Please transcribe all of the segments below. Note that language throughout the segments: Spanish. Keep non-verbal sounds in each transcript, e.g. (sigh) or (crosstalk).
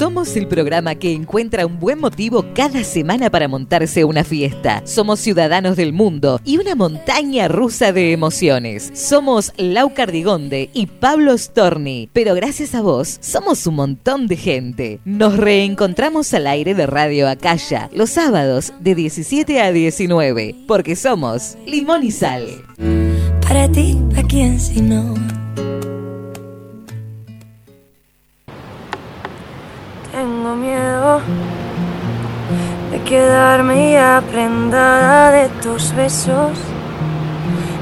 Somos el programa que encuentra un buen motivo cada semana para montarse una fiesta. Somos ciudadanos del mundo y una montaña rusa de emociones. Somos Lau Cardigonde y Pablo Storni, pero gracias a vos somos un montón de gente. Nos reencontramos al aire de Radio Acaya los sábados de 17 a 19, porque somos Limón y Sal. Para ti, ¿a quién si no? Miedo de quedarme ya prendada de tus besos,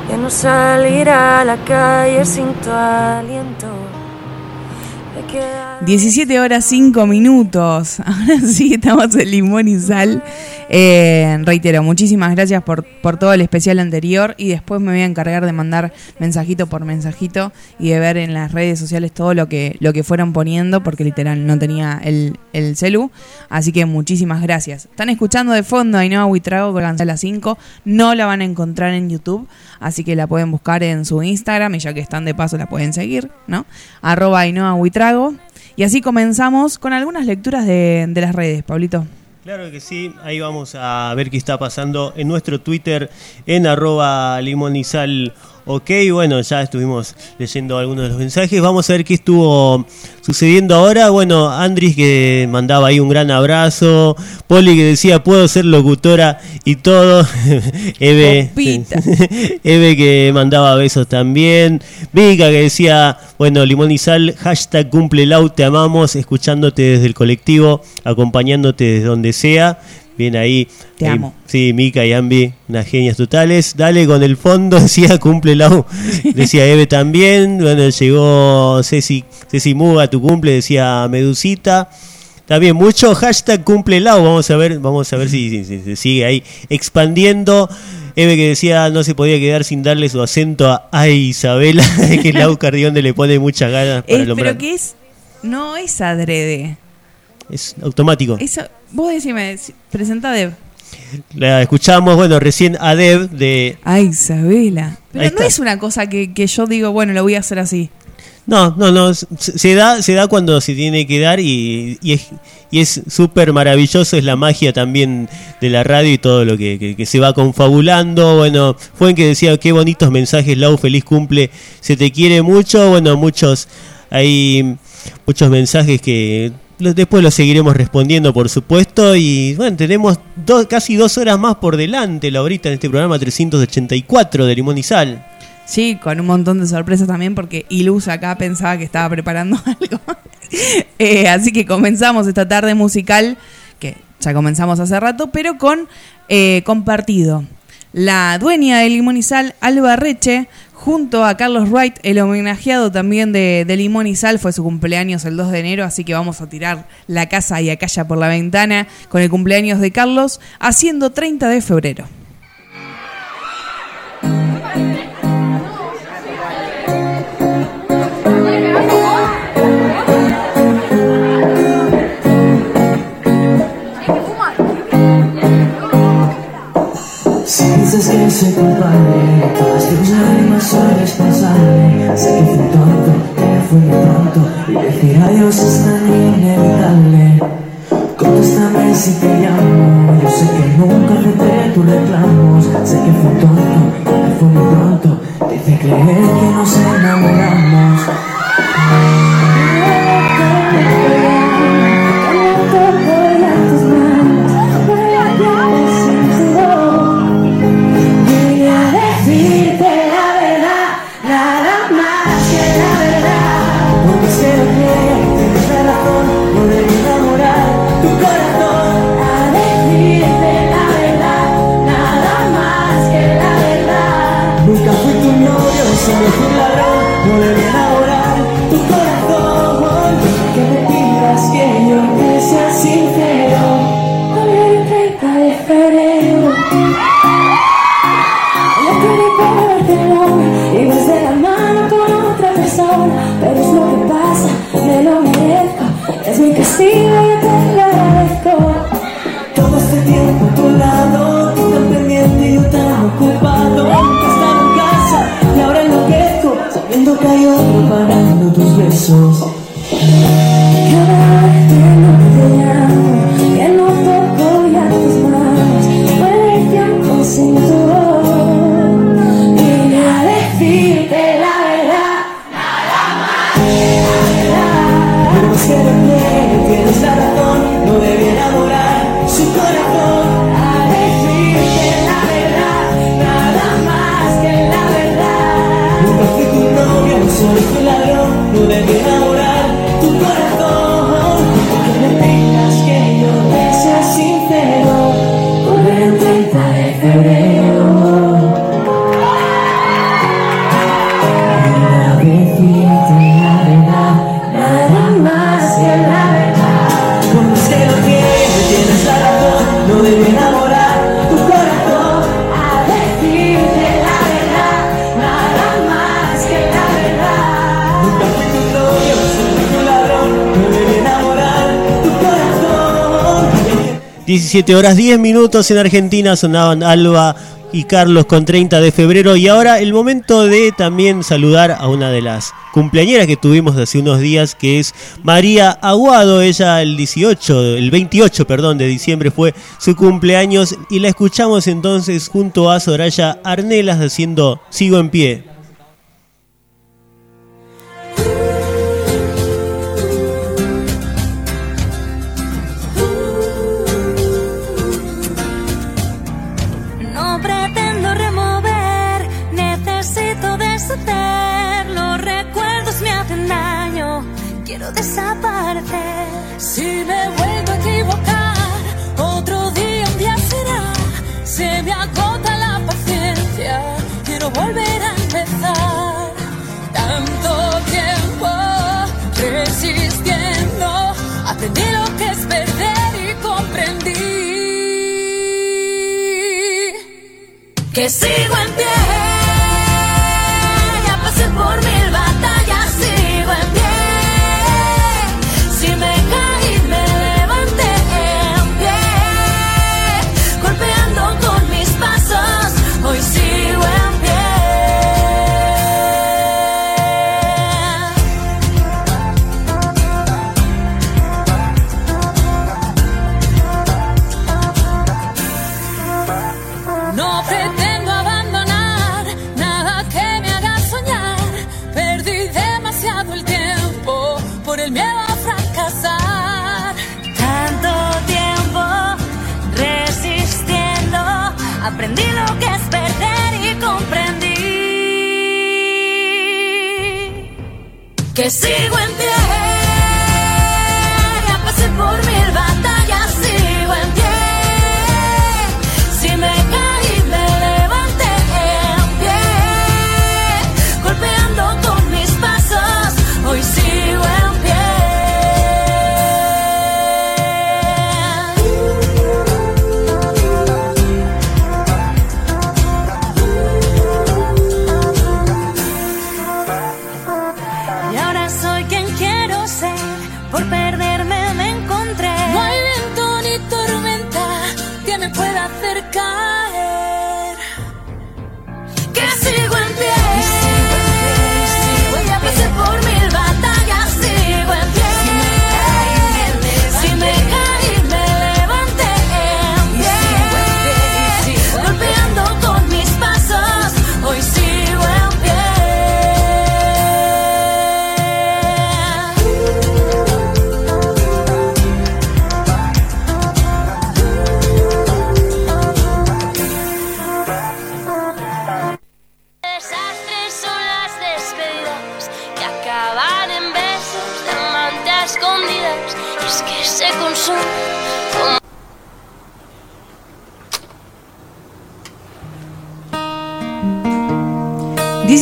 de no salir a la calle sin tu aliento. De quedar- 17 horas 5 minutos. (laughs) Ahora sí estamos en limón y sal. Eh, reitero, muchísimas gracias por, por todo el especial anterior y después me voy a encargar de mandar mensajito por mensajito y de ver en las redes sociales todo lo que, lo que fueron poniendo porque literal no tenía el, el celu. Así que muchísimas gracias. Están escuchando de fondo a Ainhoa Huitrago con a las 5. No la van a encontrar en YouTube, así que la pueden buscar en su Instagram y ya que están de paso la pueden seguir, ¿no? Arroba Ainhoa Huitrago. Y así comenzamos con algunas lecturas de, las redes, Pablito. Claro que sí, ahí vamos a ver qué está pasando en nuestro Twitter en arroba. Ok, bueno, ya estuvimos leyendo algunos de los mensajes. Vamos a ver qué estuvo sucediendo ahora. Bueno, Andris que mandaba ahí un gran abrazo. Poli que decía, puedo ser locutora y todo. (laughs) Eve. (laughs) Eve que mandaba besos también. Vika que decía, bueno, limón y sal, hashtag cumple te amamos, escuchándote desde el colectivo, acompañándote desde donde sea. Bien ahí. Te Ahí, amo. Sí, Mika y Ambi, unas genias totales. Dale con el fondo, (laughs) decía cumple lau. Decía Eve también. Bueno, llegó Ceci, Ceci Muga, tu cumple, decía Medusita. También mucho hashtag cumple lau. Vamos a ver, vamos a ver si, si- si se sigue ahí expandiendo. Eve que decía no se podía quedar sin darle su acento a Ay Isabela, (laughs) que Lau Cardionde le pone muchas ganas para Es, nombrar. pero que es. No es adrede. Es automático. Eso, vos decime, presenta Deb. La escuchamos, bueno, recién a Deb de Ay, Isabela. Pero Ahí no está. es una cosa que, que yo digo, bueno, lo voy a hacer así. No, no, no, se da, se da cuando se tiene que dar y, y es y es súper maravilloso, es la magia también de la radio y todo lo que, que- que se va confabulando. Bueno, fue en que decía qué bonitos mensajes, Lau, feliz cumple, se te quiere mucho. Bueno, muchos, hay muchos mensajes que después los seguiremos respondiendo, por supuesto. Y bueno, tenemos casi dos horas más por delante, Laurita, en este programa 384 de Limón y Sal. Sí, con un montón de sorpresas también, porque Ilus acá pensaba que estaba preparando (laughs) algo. Eh, así que comenzamos esta tarde musical, que ya comenzamos hace rato, pero con eh, compartido. La dueña de Limón y Sal, Alba Reche, junto a Carlos Wright, el homenajeado también de, de Limón y Sal, fue su cumpleaños el 2 de enero, así que vamos a tirar la casa y acalla por la ventana con el cumpleaños de Carlos, haciendo 30 de febrero. (laughs) soy culpable, todas tus lágrimas soy responsable. Sé que fui tonto, que me fui pronto y decir adiós es tan inevitable. Contéstame si te llamo, yo sé que nunca acepté tus reclamos. Sé que fui tonto, que me fui muy pronto, te hice creer que nos enamoramos. 17 horas 10 minutos en Argentina sonaban Alba y Carlos con 30 de febrero y ahora el momento de también saludar a una de las cumpleañeras que tuvimos hace unos días que es María Aguado, ella el 18, el 28, perdón, de diciembre fue su cumpleaños y la escuchamos entonces junto a Soraya Arnelas haciendo Sigo en pie. Sigo en pie. Ya pasé por mil sigo en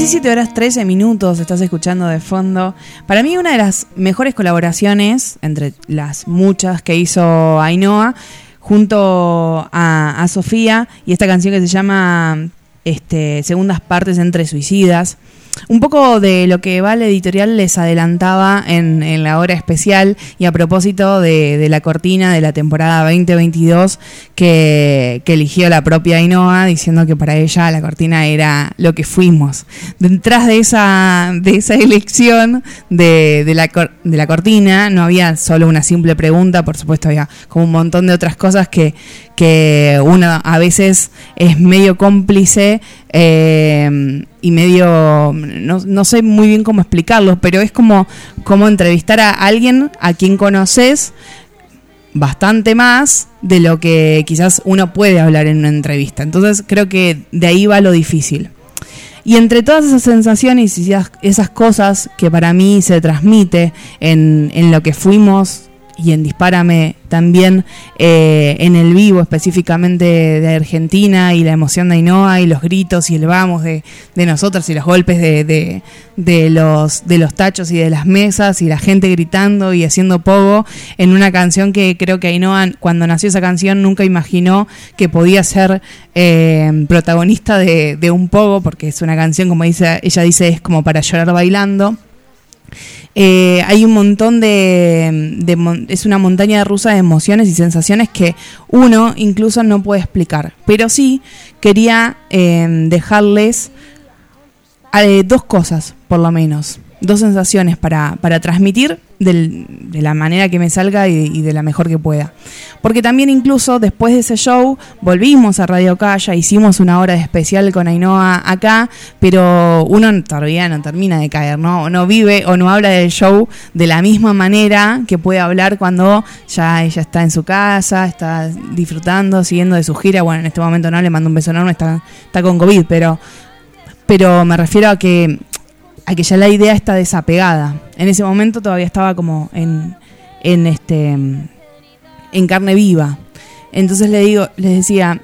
17 horas 13 minutos, estás escuchando de fondo. Para mí una de las mejores colaboraciones, entre las muchas que hizo Ainhoa, junto a, a Sofía, y esta canción que se llama este, Segundas Partes entre Suicidas. Un poco de lo que Vale Editorial les adelantaba en, en la hora especial y a propósito de, la cortina de la temporada 2022 que, que eligió la propia Ainhoa diciendo que para ella la cortina era lo que fuimos. Detrás de esa, de esa elección de, la, de la cortina no había solo una simple pregunta, por supuesto había como un montón de otras cosas que, que uno a veces es medio cómplice eh, y medio, no, no, sé muy bien cómo explicarlo, pero es como, como entrevistar a alguien a quien conoces bastante más de lo que quizás uno puede hablar en una entrevista. Entonces creo que de ahí va lo difícil. Y entre todas esas sensaciones y esas cosas que para mí se transmite en, en lo que fuimos y en Dispárame también eh, en el vivo específicamente de Argentina y la emoción de Ainhoa y los gritos y el vamos de, de nosotros y los golpes de, de, los, de los tachos y de las mesas y la gente gritando y haciendo pogo en una canción que creo que Ainhoa cuando nació esa canción nunca imaginó que podía ser eh, protagonista de, de un pogo porque es una canción como dice ella dice es como para llorar bailando eh, hay un montón de, Es una montaña rusa de emociones y sensaciones que uno incluso no puede explicar. Pero sí quería eh, dejarles eh, dos cosas, por lo menos dos sensaciones para, para transmitir de la manera que me salga y, de la mejor que pueda. Porque también incluso después de ese show volvimos a Radio Calla, hicimos una hora especial con Ainhoa acá, pero uno todavía no termina de caer, ¿no? No vive o no habla del show de la misma manera que puede hablar cuando ya ella está en su casa, está disfrutando, siguiendo de su gira. Bueno, en este momento no, le mando un beso enorme, está, está con COVID, pero, pero me refiero a que a que ya la idea está desapegada. En ese momento todavía estaba como en, en este en carne viva. Entonces le digo, les decía,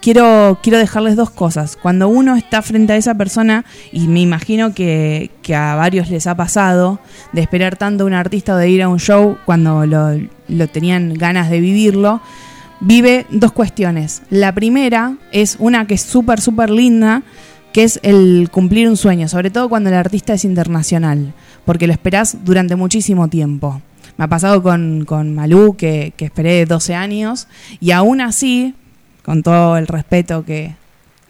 quiero, quiero dejarles dos cosas. Cuando uno está frente a esa persona, y me imagino que, que a varios les ha pasado, de esperar tanto a un artista de ir a un show cuando lo, lo tenían ganas de vivirlo, vive dos cuestiones. La primera es una que es súper, súper linda, que es el cumplir un sueño, sobre todo cuando el artista es internacional, porque lo esperás durante muchísimo tiempo. Me ha pasado con, con Malú, que, que esperé 12 años, y aún así, con todo el respeto que,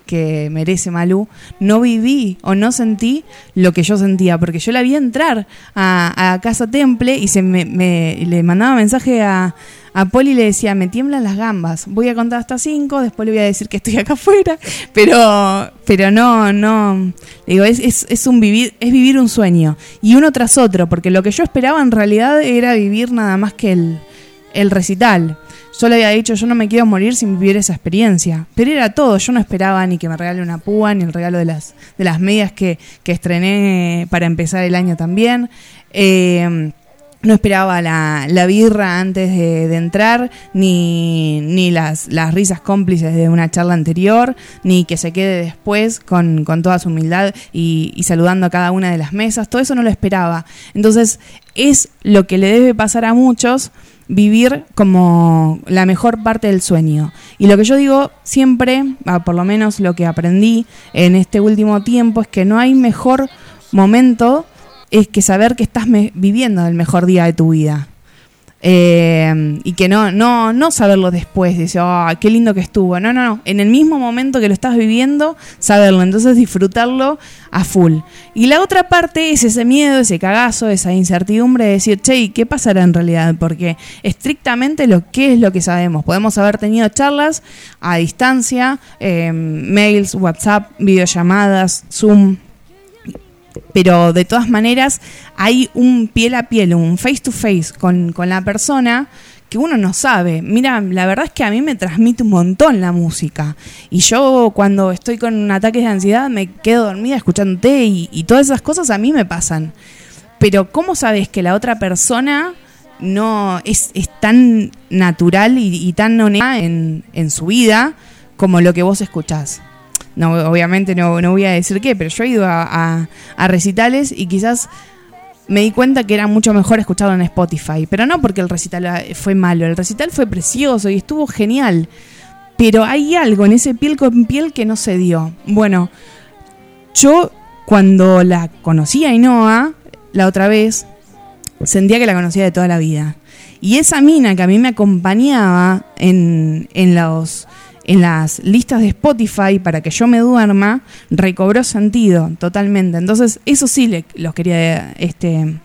que merece Malú, no viví o no sentí lo que yo sentía, porque yo la vi entrar a, Casa Temple y se me, le mandaba mensaje a, a Poli le decía, me tiemblan las gambas, voy a contar hasta cinco, después le voy a decir que estoy acá afuera, (laughs) pero, pero no, no, digo, es, es, es, un vivir, es vivir un sueño, y uno tras otro, porque lo que yo esperaba en realidad era vivir nada más que el, el recital. Yo le había dicho, yo no me quiero morir sin vivir esa experiencia. Pero era todo, yo no esperaba ni que me regale una púa, ni el regalo de las, de las medias que, que estrené para empezar el año también. Eh, no esperaba la, la birra antes de, entrar, ni, ni las, las, risas cómplices de una charla anterior, ni que se quede después con, con toda su humildad y, y, saludando a cada una de las mesas. Todo eso no lo esperaba. Entonces, es lo que le debe pasar a muchos vivir como la mejor parte del sueño. Y lo que yo digo siempre, por lo menos lo que aprendí en este último tiempo, es que no hay mejor momento es que saber que estás viviendo el mejor día de tu vida. Eh, y que no, no, no saberlo después, decir, oh, qué lindo que estuvo. No, no, no. En el mismo momento que lo estás viviendo, saberlo. Entonces disfrutarlo a full. Y la otra parte es ese miedo, ese cagazo, esa incertidumbre de decir, che, ¿qué pasará en realidad? Porque estrictamente lo que es lo que sabemos. Podemos haber tenido charlas a distancia, eh, mails, WhatsApp, videollamadas, Zoom, pero de todas maneras hay un piel a piel, un face to face con, con, la persona que uno no sabe. Mira, la verdad es que a mí me transmite un montón la música. Y yo cuando estoy con un ataque de ansiedad me quedo dormida escuchándote y, y todas esas cosas a mí me pasan. Pero ¿cómo sabes que la otra persona no es, es tan natural y, y tan honesta en, en su vida como lo que vos escuchás? No, obviamente no, no voy a decir qué, pero yo he ido a, recitales y quizás me di cuenta que era mucho mejor escucharlo en Spotify. Pero no porque el recital fue malo, el recital fue precioso y estuvo genial. Pero hay algo en ese piel con piel que no se dio. Bueno, yo cuando la conocí a Inoa la otra vez, sentía que la conocía de toda la vida. Y esa mina que a mí me acompañaba en, en los en las listas de Spotify para que yo me duerma, recobró sentido totalmente. Entonces, eso sí le, quería este,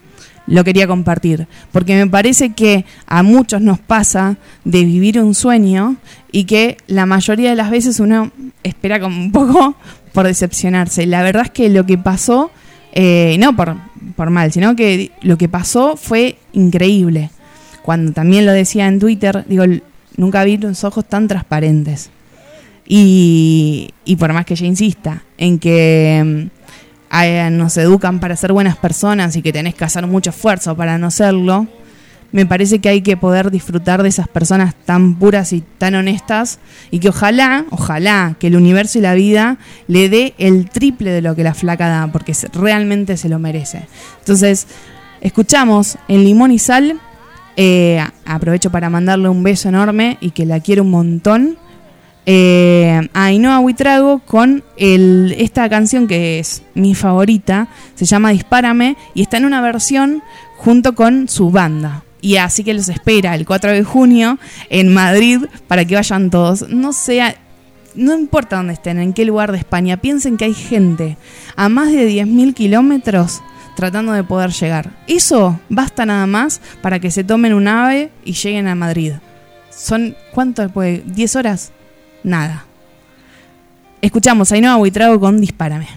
lo quería compartir, porque me parece que a muchos nos pasa de vivir un sueño y que la mayoría de las veces uno espera como un poco por decepcionarse. La verdad es que lo que pasó, eh, no por, por mal, sino que lo que pasó fue increíble. Cuando también lo decía en Twitter, digo, nunca vi los ojos tan transparentes. Y, y por más que ella insista en que mm, nos educan para ser buenas personas y que tenés que hacer mucho esfuerzo para no serlo, me parece que hay que poder disfrutar de esas personas tan puras y tan honestas y que ojalá, ojalá que el universo y la vida le dé el triple de lo que la flaca da, porque realmente se lo merece. Entonces, escuchamos en Limón y Sal, eh, aprovecho para mandarle un beso enorme y que la quiero un montón. Eh, a Ainhoa Huitrago con esta canción que es mi favorita, se llama Dispárame y está en una versión junto con su banda. Y así que los espera el 4 de junio en Madrid para que vayan todos. No sea, no importa dónde estén, en qué lugar de España, piensen que hay gente a más de 10.000 kilómetros tratando de poder llegar. Eso basta nada más para que se tomen un ave y lleguen a Madrid. Son, ¿cuánto después? ¿10 horas? Nada. Escuchamos a Ainhoa Buitrago con Dispárame.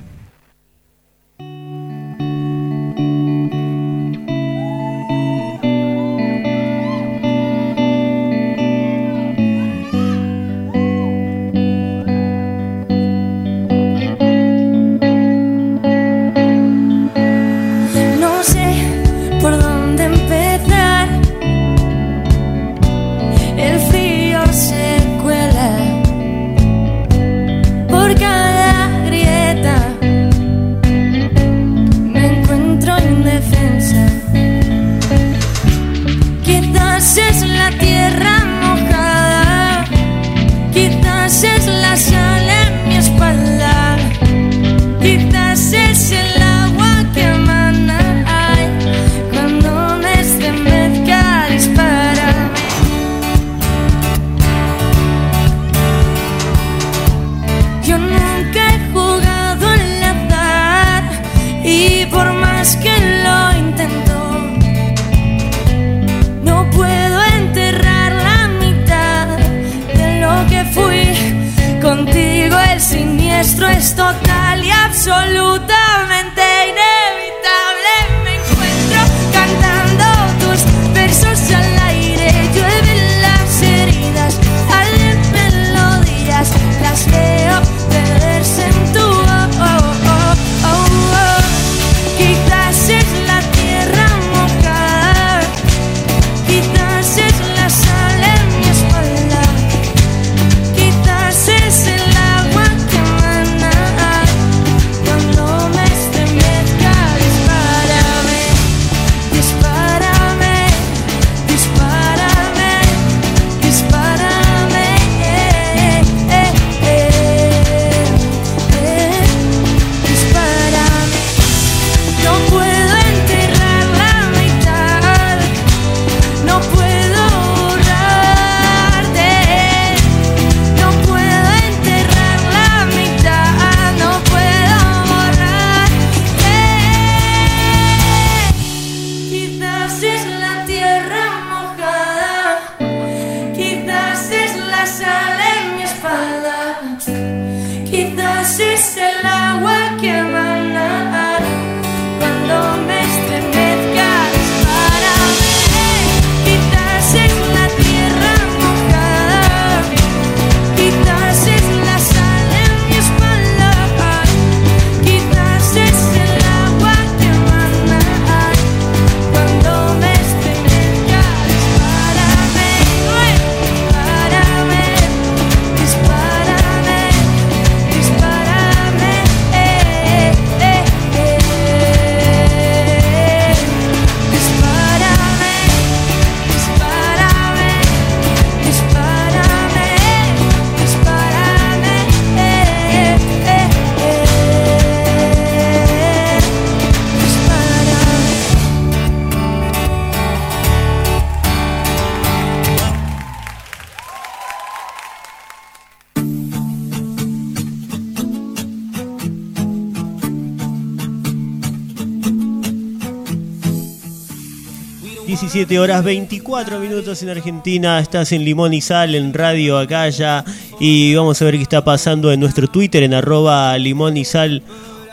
17 horas 24 minutos en Argentina. Estás en Limón y Sal, en Radio Acaya. Y vamos a ver qué está pasando en nuestro Twitter, en arroba Limón y Sal.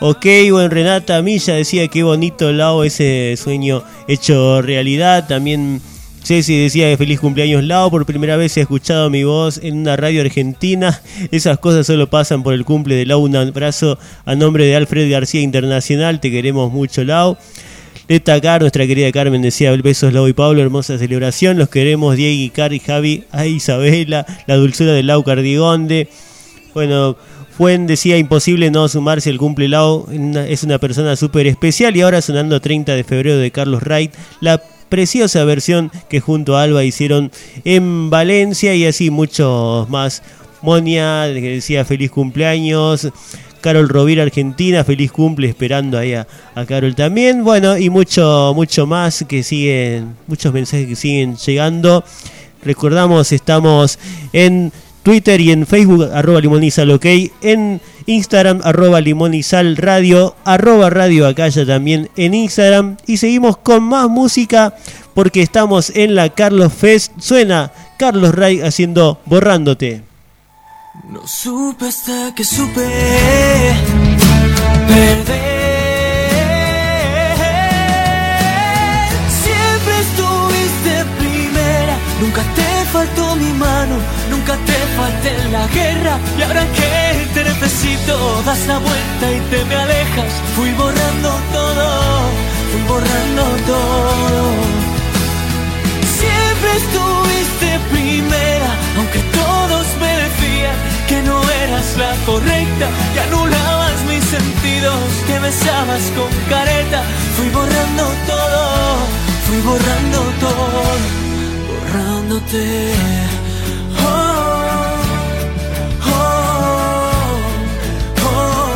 Ok, bueno, Renata Milla decía que bonito Lao ese sueño hecho realidad. También Ceci decía que feliz cumpleaños Lao. Por primera vez he escuchado mi voz en una radio argentina. Esas cosas solo pasan por el cumple de Lau. Un abrazo a nombre de Alfred García Internacional. Te queremos mucho Lao. Destacar, nuestra querida Carmen decía, besos Lau y Pablo, hermosa celebración, los queremos Diego, y Cari, Javi, a Isabela, la dulzura de Lau Cardigonde. Bueno, Fuen decía imposible no sumarse el cumple Lau, es una persona súper especial y ahora sonando 30 de febrero de Carlos Wright, la preciosa versión que junto a Alba hicieron en Valencia y así muchos más. Monia, que decía feliz cumpleaños. Carol Rovira Argentina, feliz cumple, esperando ahí a, Carol también. Bueno, y mucho, mucho más que siguen, muchos mensajes que siguen llegando. Recordamos, estamos en Twitter y en Facebook, arroba limonizal ok, en Instagram, arroba limonizal radio, arroba radio acaya también en Instagram. Y seguimos con más música porque estamos en la Carlos Fest. Suena Carlos Ray haciendo Borrándote. No supe hasta que supe perder. Siempre estuviste primera, nunca te faltó mi mano, nunca te falté en la guerra. Y ahora que te necesito, das la vuelta y te me alejas. Fui borrando todo, fui borrando todo. Siempre estuviste primera, aunque que no eras la correcta, que anulabas mis sentidos, que besabas con careta. Fui borrando todo, fui borrando todo, borrándote. Oh, oh, oh.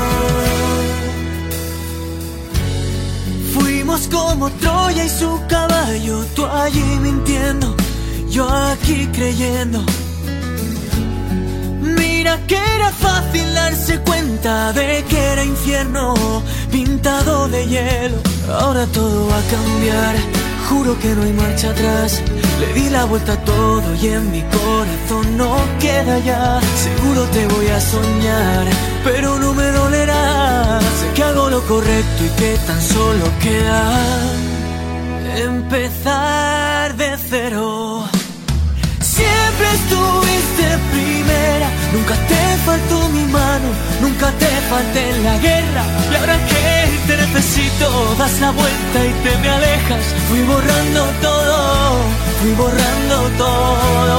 Fuimos como Troya y su caballo, tú allí mintiendo, yo aquí creyendo. Que era fácil darse cuenta de que era infierno pintado de hielo. Ahora todo va a cambiar, juro que no hay marcha atrás. Le di la vuelta a todo y en mi corazón no queda ya. Seguro te voy a soñar, pero no me dolerá. Sé que hago lo correcto y que tan solo queda empezar de cero. Siempre estuviste primera, nunca te faltó mi mano, nunca te falté en la guerra. Y ahora que te necesito, das la vuelta y te me alejas. Fui borrando todo, fui borrando todo.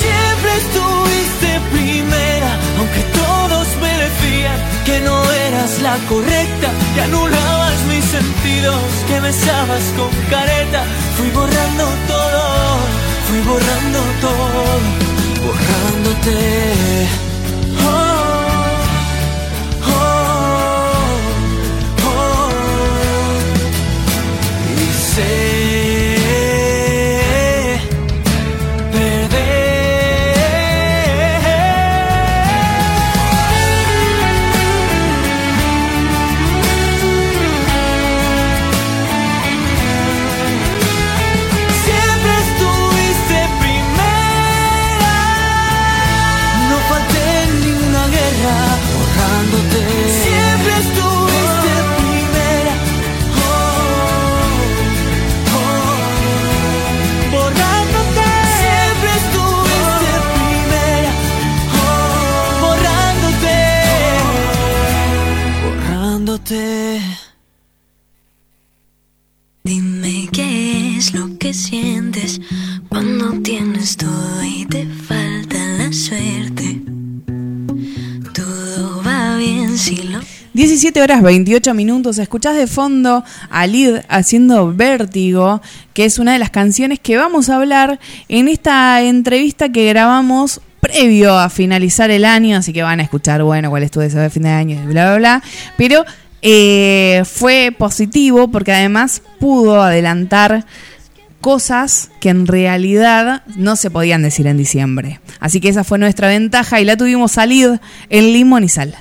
Siempre estuviste primera, aunque todos me decían que no eras la correcta, que anulabas mis sentidos, que besabas con careta. Fui borrando todo, fui borrando todo, borrándote. Oh, 17 horas 28 minutos. Escuchás de fondo a Lid haciendo Vértigo, que es una de las canciones que vamos a hablar en esta entrevista que grabamos previo a finalizar el año. Así que van a escuchar, bueno, cuál es tu deseo de fin de año y bla, bla, bla. Pero eh, fue positivo porque además pudo adelantar cosas que en realidad no se podían decir en diciembre. Así que esa fue nuestra ventaja y la tuvimos a Lid en Limón y Sal.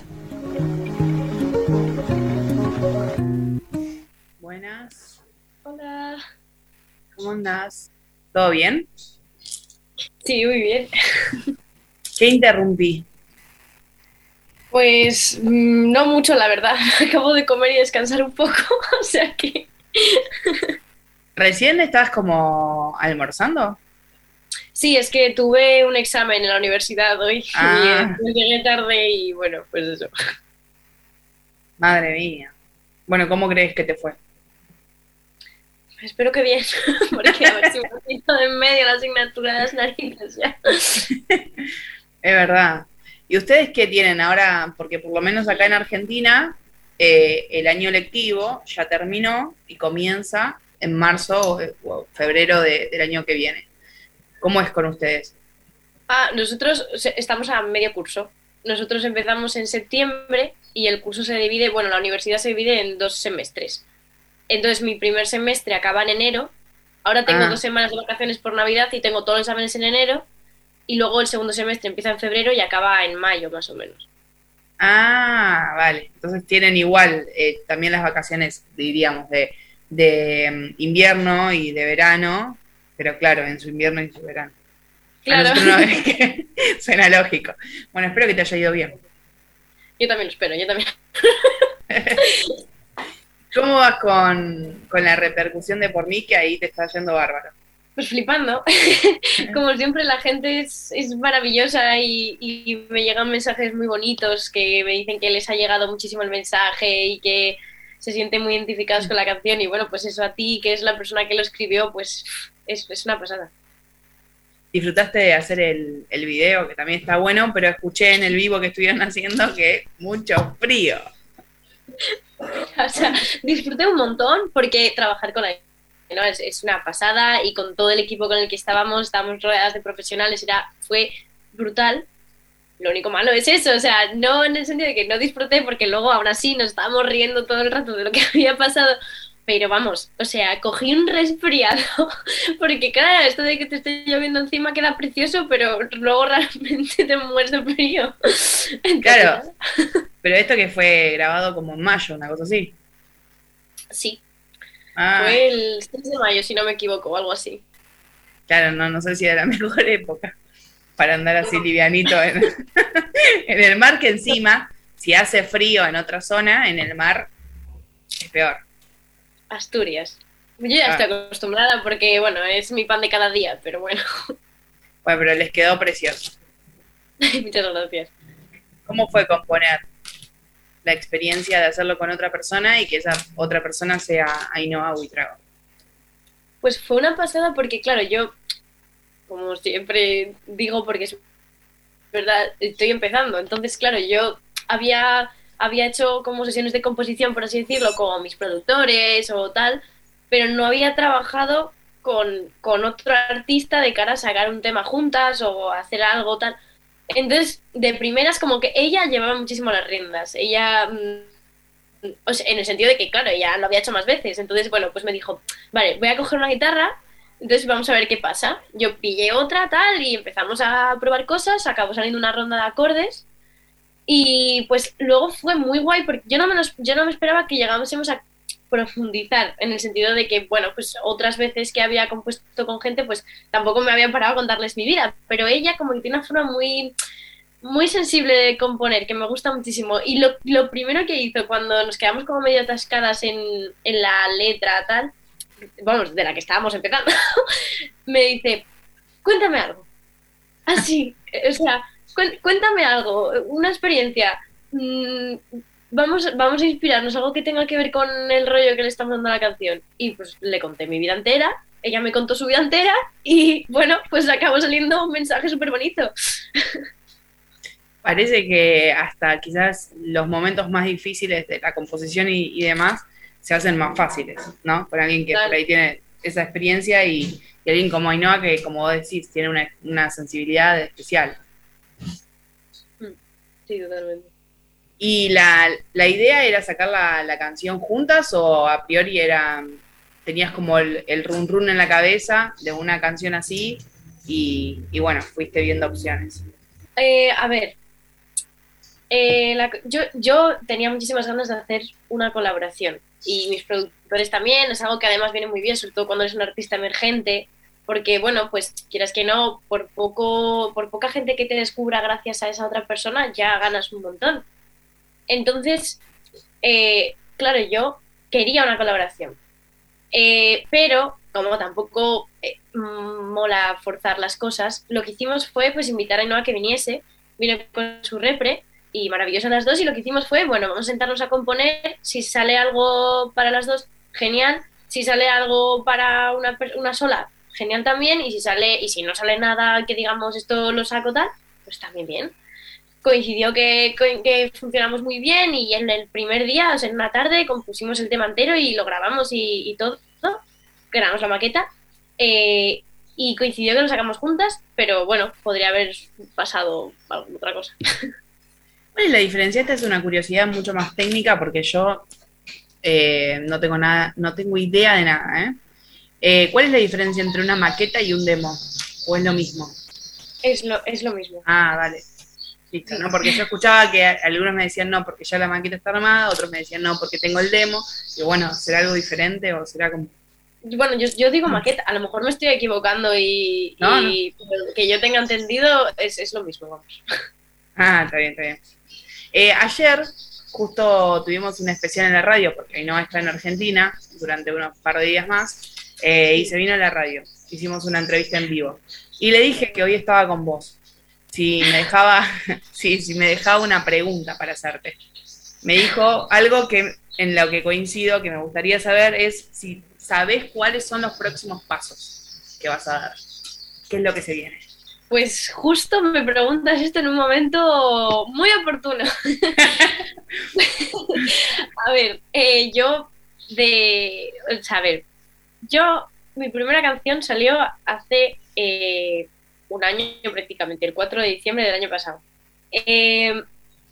¿Cómo andás? ¿Todo bien? Sí, muy bien. ¿Qué interrumpí? Pues mm, no mucho, la verdad. (laughs) Acabo de comer y descansar un poco, (laughs) o sea que... ¿Recién estabas como almorzando? Sí, es que tuve un examen en la universidad hoy Ah. (laughs) y eh, llegué tarde y bueno, pues eso. Madre mía. Bueno, ¿cómo crees que te fue? Espero que bien, (laughs) porque a ver si me (laughs) quito de en medio la asignatura de las narices ya. Es verdad. ¿Y ustedes qué tienen ahora? Porque por lo menos acá en Argentina eh, el año lectivo ya terminó y comienza en marzo o, o febrero de- del año que viene. ¿Cómo es con ustedes? Ah, nosotros estamos a medio curso. Nosotros empezamos en septiembre y el curso se divide, bueno, la universidad se divide en dos semestres. Entonces mi primer semestre acaba en enero. Ahora tengo Ah. dos semanas de vacaciones por Navidad y tengo todos los exámenes en enero. Y luego el segundo semestre empieza en febrero y acaba en mayo, más o menos. Ah, vale. Entonces tienen igual eh, también las vacaciones, diríamos, de, de mm, invierno y de verano, pero claro, en su invierno y en su verano. Claro, nosotros no, (laughs) es que (laughs) suena lógico. Bueno, espero que te haya ido bien. yo también lo espero, yo también. (laughs) ¿Cómo vas con, con la repercusión de por mí que ahí te está yendo bárbaro? Pues flipando. (laughs) Como siempre, la gente es, es maravillosa y, y me llegan mensajes muy bonitos que me dicen que les ha llegado muchísimo el mensaje y que se sienten muy identificados con la canción. Y bueno, pues eso a ti, que es la persona que lo escribió, pues es, es una pasada. Disfrutaste de hacer el, el video, que también está bueno, pero escuché en el vivo que estuvieron (laughs) haciendo que mucho frío. (laughs) O sea, disfruté un montón porque trabajar con él ¿no? es, es una pasada y con todo el equipo con el que estábamos, estábamos rodeadas de profesionales, era, fue brutal. Lo único malo es eso, o sea, no en el sentido de que no disfruté porque luego aún así nos estábamos riendo todo el rato de lo que (laughs) había pasado, pero vamos, o sea, cogí un resfriado (laughs) porque claro, esto de que te esté lloviendo encima queda precioso, pero luego realmente te mueres de frío. (laughs) Entonces, Claro. Pero esto que fue grabado como en mayo, una cosa así. Sí, Ah, Fue el 6 de mayo, si no me equivoco, o algo así. claro, no, no sé si era la (laughs) mejor época para andar así livianito en, en el mar, que encima, si hace frío en otra zona, en el mar es peor. Asturias. Yo ya Ah. estoy acostumbrada porque, bueno, es mi pan de cada día, pero bueno, (laughs) Bueno, pero les quedó precioso. (laughs) muchas gracias. ¿Cómo fue componer la experiencia de hacerlo con otra persona y que esa otra persona sea Ainhoa Buitrago? Pues fue una pasada porque, claro, yo, como siempre digo, porque es verdad, estoy empezando. Entonces, claro, yo había, había hecho como sesiones de composición, por así decirlo, con mis productores o tal, pero no había trabajado con, con otro artista de cara a sacar un tema juntas o hacer algo tal. Entonces, de primeras, como que ella llevaba muchísimo las riendas. Ella, mm, o sea, en el sentido de que, claro, ella lo había hecho más veces. Entonces, bueno, pues me dijo, vale, voy a coger una guitarra, entonces vamos a ver qué pasa. Yo pillé otra, tal, y empezamos a probar cosas, acabó saliendo una ronda de acordes. Y pues luego fue muy guay, porque yo no me, los- yo no me esperaba que llegásemos a profundizar, en el sentido de que, bueno, pues otras veces que había compuesto con gente, pues tampoco me había parado a contarles mi vida, pero ella como que tiene una forma muy, muy sensible de componer, que me gusta muchísimo. Y lo, lo primero que hizo cuando nos quedamos como medio atascadas en, en la letra, tal, vamos, de la que estábamos empezando, (laughs) me dice, cuéntame algo. Así, o sea, cuéntame algo, una experiencia. Mm, vamos, vamos a inspirarnos, algo que tenga que ver con el rollo que le estamos dando a la canción. Y pues le conté mi vida entera, ella me contó su vida entera y bueno, pues acabó saliendo un mensaje súper bonito. (laughs) Parece que hasta quizás los momentos más difíciles de la composición y, y demás se hacen más fáciles, ¿no? Por alguien que por ahí tiene esa experiencia y, y alguien como Ainhoa que, como vos decís, tiene una, una sensibilidad especial. Sí, totalmente. ¿Y la, la idea era sacar la, la canción juntas o a priori era tenías como el, el run run en la cabeza de una canción así y, y bueno, fuiste viendo opciones? Eh, a ver, eh, la- yo, yo tenía muchísimas ganas de hacer una colaboración y mis productores también, es algo que además viene muy bien, sobre todo cuando eres un artista emergente, porque bueno, pues quieras que no, por poco, por poca gente que te descubra gracias a esa otra persona, ya ganas un montón. Entonces, eh, claro, yo quería una colaboración. Eh, pero, como tampoco eh, mola forzar las cosas, lo que hicimos fue pues invitar a Ainhoa que viniese, vino con su repre y maravillosa las dos y lo que hicimos fue, bueno, vamos a sentarnos a componer, si sale algo para las dos, genial, si sale algo para una, una sola, genial también, y si sale, y si no sale nada que digamos esto lo saco tal, pues también bien. Coincidió que, que funcionamos muy bien y en el primer día, o sea, en una tarde, compusimos el tema entero y lo grabamos y, todo, grabamos la maqueta. Eh, y coincidió que lo sacamos juntas, pero bueno, podría haber pasado otra cosa. (laughs) ¿Cuál es la diferencia? Esta es una curiosidad mucho más técnica porque yo eh, no tengo nada, no tengo idea de nada. ¿eh? ¿Eh? cuál es la diferencia entre una maqueta y un demo? ¿O es lo mismo? Es lo, es lo mismo. Ah, vale. Listo, ¿no? Porque yo escuchaba que algunos me decían no porque ya la maqueta está armada, otros me decían no porque tengo el demo. Y bueno, ¿será algo diferente o será como bueno, yo, yo, digo maqueta, a lo mejor me estoy equivocando y, que yo tenga entendido es, es, lo mismo, vamos. Ah, está bien, está bien. Eh, ayer justo tuvimos un especial en la radio, porque no está en Argentina durante unos par de días más, eh, y se vino a la radio. Hicimos una entrevista en vivo. Y le dije que hoy estaba con vos. Si me dejaba, (laughs) sí, si me dejaba una pregunta para hacerte. Me dijo algo que en lo que coincido, que me gustaría saber, es si sabes cuáles son los próximos pasos que vas a dar. ¿Qué es lo que se viene? Pues justo me preguntas esto en un momento muy oportuno. (laughs) (laughs) a ver, eh, yo de... a ver, yo, mi primera canción salió hace eh, un año prácticamente, el 4 de diciembre del año pasado. Eh,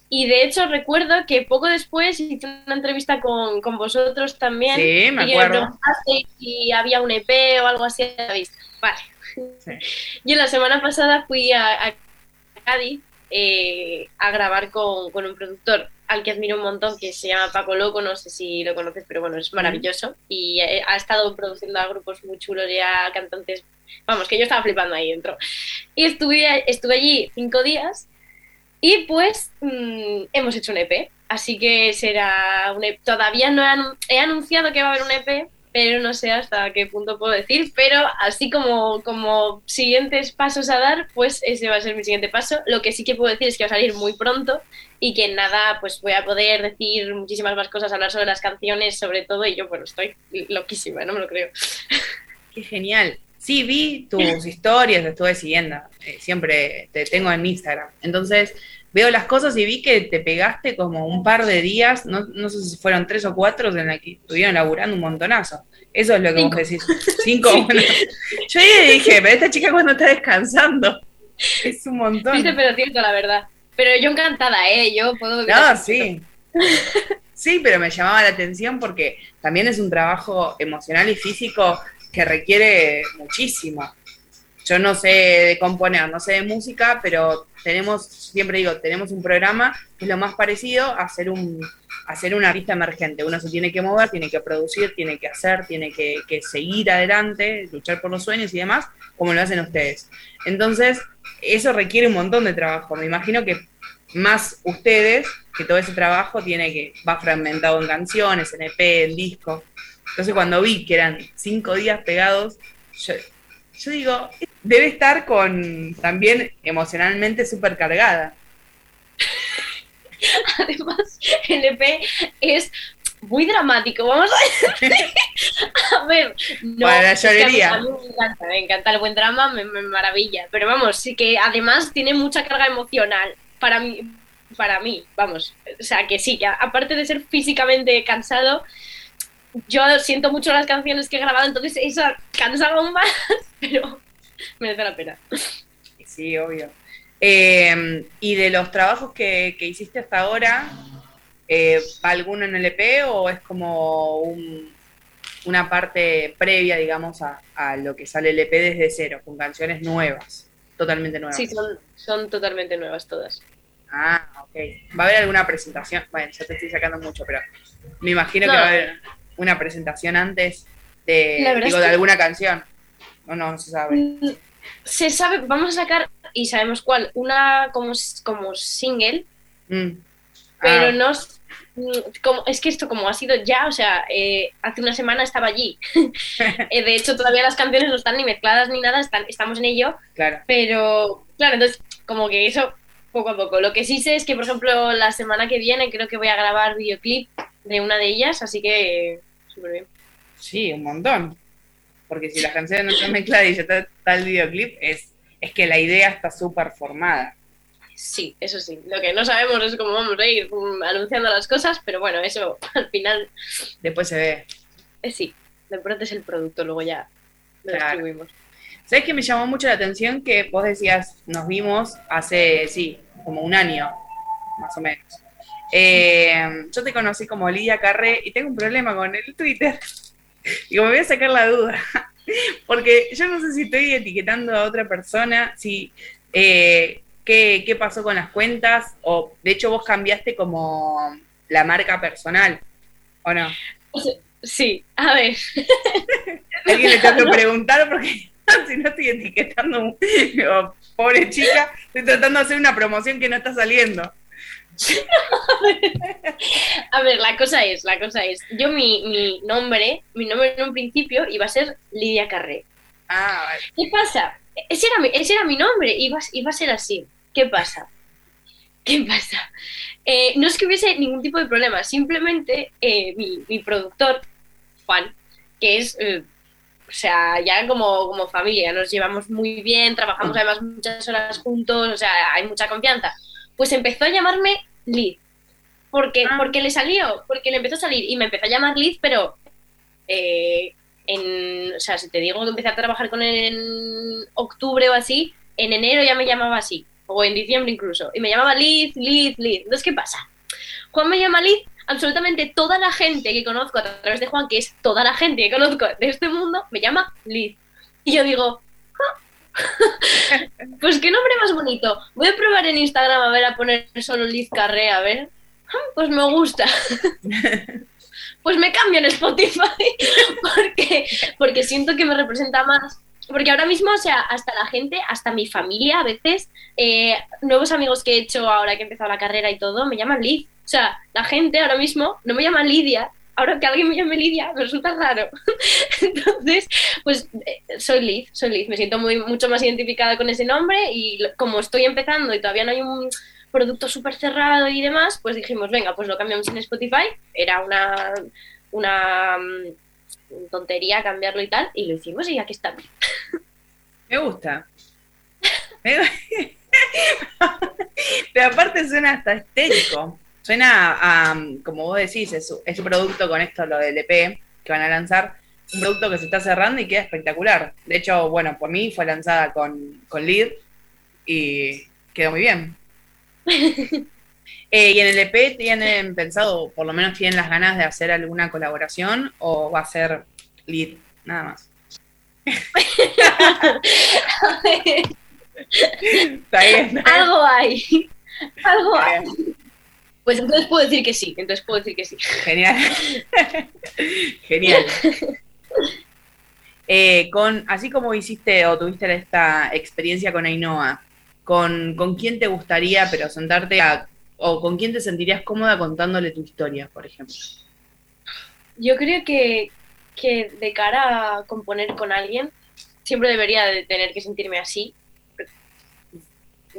y de hecho recuerdo que poco después hice una entrevista con, vosotros también. Sí, me acuerdo. Y había un EP o algo así a la vista. Vale. (laughs) Yo la semana pasada fui a, Cádiz eh, a grabar con, un productor al que admiro un montón, que se llama Paco Loco, no sé si lo conoces, pero bueno, es maravilloso. Y eh, ha estado produciendo a grupos muy chulos y a cantantes, vamos, que yo estaba flipando ahí dentro. Y estuve, estuve allí cinco días y pues mm, hemos hecho un EP. Así que será un EP. Todavía no he, he anunciado que va a haber un EP, pero no sé hasta qué punto puedo decir, pero así como, como siguientes pasos a dar, pues ese va a ser mi siguiente paso. Lo que sí que puedo decir es que va a salir muy pronto y que nada, pues voy a poder decir muchísimas más cosas, hablar sobre las canciones, sobre todo, y yo, bueno, estoy loquísima, no me lo creo. (laughs) Qué genial. Sí, vi tus historias, estuve siguiendo, eh, siempre te tengo en Instagram. Entonces, veo las cosas y vi que te pegaste como un par de días, no, no sé si fueron tres o cuatro, en la que estuvieron laburando un montonazo. Eso es lo que vos decís. Cinco. (laughs) Yo dije, pero esta chica cuando está descansando. Es un montón. Viste, pero cierto, la verdad. Pero yo encantada, ¿eh? Yo puedo... No, sí. (laughs) Sí, pero me llamaba la atención porque también es un trabajo emocional y físico que requiere muchísimo. Yo no sé de componer, no sé de música, pero tenemos, siempre digo, tenemos un programa que es lo más parecido a ser un, a un artista emergente. Uno se tiene que mover, tiene que producir, tiene que hacer, tiene que, seguir adelante, luchar por los sueños y demás, como lo hacen ustedes. Entonces, eso requiere un montón de trabajo. Me imagino que más ustedes, que todo ese trabajo tiene que, va fragmentado en canciones, en EP, en disco. Entonces cuando vi que eran cinco días pegados, yo, yo digo, debe estar con también emocionalmente súper cargada. (laughs) Además, el EP es muy dramático, vamos a (laughs) ver. no, Para la llorería. A mí, me encanta, me encanta el buen drama, me, maravilla. Pero vamos, sí que además tiene mucha carga emocional para mí, para mí, vamos. O sea, que sí, que aparte de ser físicamente cansado, yo siento mucho las canciones que he grabado, entonces eso cansa aún más, (laughs) pero merece la pena. Sí, obvio. Eh, y de los trabajos que, hiciste hasta ahora, eh, ¿alguno en el EP o es como una parte previa, digamos, a, lo que sale el EP desde cero, con canciones nuevas, totalmente nuevas? Sí, son, son totalmente nuevas todas. Ah, ok. ¿Va a haber alguna presentación? Bueno, ya te estoy sacando mucho, pero me imagino que va a haber. Una presentación antes de, digo, de alguna canción? O no, no se sabe. Mm, Se sabe, vamos a sacar, y sabemos cuál, una como, como single, Mm. pero Ah, no mm, como es que esto como ha sido ya, o sea, eh, hace una semana estaba allí. (laughs) (laughs) Eh, de hecho, todavía las canciones no están ni mezcladas ni nada, están, estamos en ello, claro. pero claro, entonces como que eso poco a poco. Lo que sí sé es que, por ejemplo, la semana que viene creo que voy a grabar videoclip de una de ellas, así que súper bien. Sí, un montón. Porque si las canciones no están mezcladas y ya está, está el videoclip, es, es que la idea está súper formada. Sí, eso sí. Lo que no sabemos es cómo vamos a ir mm, anunciando las cosas, pero bueno, eso (laughs) al final Después se ve. eh, sí. De pronto es el producto, luego ya lo Claro. distribuimos. ¿Sabes que me llamó mucho la atención que vos decías, nos vimos hace, sí, como un año, más o menos? Eh, yo te conocí como Lidia Carré y tengo un problema con el Twitter. Digo, me voy a sacar la duda. (laughs) Porque yo no sé si estoy etiquetando a otra persona, si eh, qué, qué pasó con las cuentas, o de hecho vos cambiaste como la marca personal, ¿o no? Sí, a ver. (laughs) Alguien le tengo que preguntar porque (laughs) si no estoy etiquetando, digo, pobre chica, estoy tratando de hacer una promoción que no está saliendo. (laughs) A ver, la cosa es, la cosa es, yo mi, mi nombre, mi nombre en un principio iba a ser Lidia Carré. Ah, vale. ¿Qué pasa? Ese era mi, ese era mi nombre, iba, iba a ser así. ¿Qué pasa? ¿Qué pasa? Eh, no es que hubiese ningún tipo de problema, simplemente eh, mi, mi productor, Juan, que es, eh, o sea, ya como, como familia, nos llevamos muy bien, trabajamos además muchas horas juntos, o sea, hay mucha confianza. Pues empezó a llamarme Liz. Porque, Ah. porque le salió, porque le empezó a salir y me empezó a llamar Liz, pero eh, en, o sea, si te digo que empecé a trabajar con él en octubre o así, en enero ya me llamaba así, o en diciembre incluso, y me llamaba Liz, Liz, Liz. Entonces, ¿qué pasa? Juan me llama Liz, absolutamente toda la gente que conozco a través de Juan, que es toda la gente que conozco de este mundo, me llama Liz. Y yo digo. (laughs) pues qué nombre más bonito. Voy a probar en Instagram a ver a poner solo Liz Carré, a ver. Ah, Pues me gusta. (laughs) Pues me cambio en Spotify (laughs) porque, porque siento que me representa más. Porque ahora mismo, o sea, hasta la gente, hasta mi familia, a veces, eh, nuevos amigos que he hecho ahora que he empezado la carrera y todo, me llaman Liz. O sea, la gente ahora mismo no me llama Lidia. Ahora que alguien me llame Lidia, me resulta raro. (laughs) Entonces, pues eh, soy Liz, soy Liz. Me siento muy, mucho más identificada con ese nombre y como estoy empezando y todavía no hay un producto súper cerrado y demás, pues dijimos, venga, pues lo cambiamos en Spotify. Era una, una mm, tontería cambiarlo y tal, y lo hicimos y aquí estamos. Me gusta. (laughs) Pero aparte suena hasta estérico. Suena a, como vos decís, es, su- es su producto con esto, lo del EP que van a lanzar. Un producto que se está cerrando y queda espectacular. De hecho, bueno, por mí fue lanzada con, con Lead y quedó muy bien. (laughs) Eh, ¿Y en el EP tienen pensado, por lo menos tienen las ganas de hacer alguna colaboración o va a ser Lead nada más? (laughs) Está bien. está bien. Algo hay. Algo hay. Pues entonces puedo decir que sí, entonces puedo decir que sí. Genial. (laughs) Genial. Eh, con, así como hiciste o tuviste esta experiencia con Ainhoa, ¿con, con quién te gustaría, pero sentarte a, o con quién te sentirías cómoda contándole tu historia, por ejemplo? Yo creo que, que de cara a componer con alguien, siempre debería de tener que sentirme así.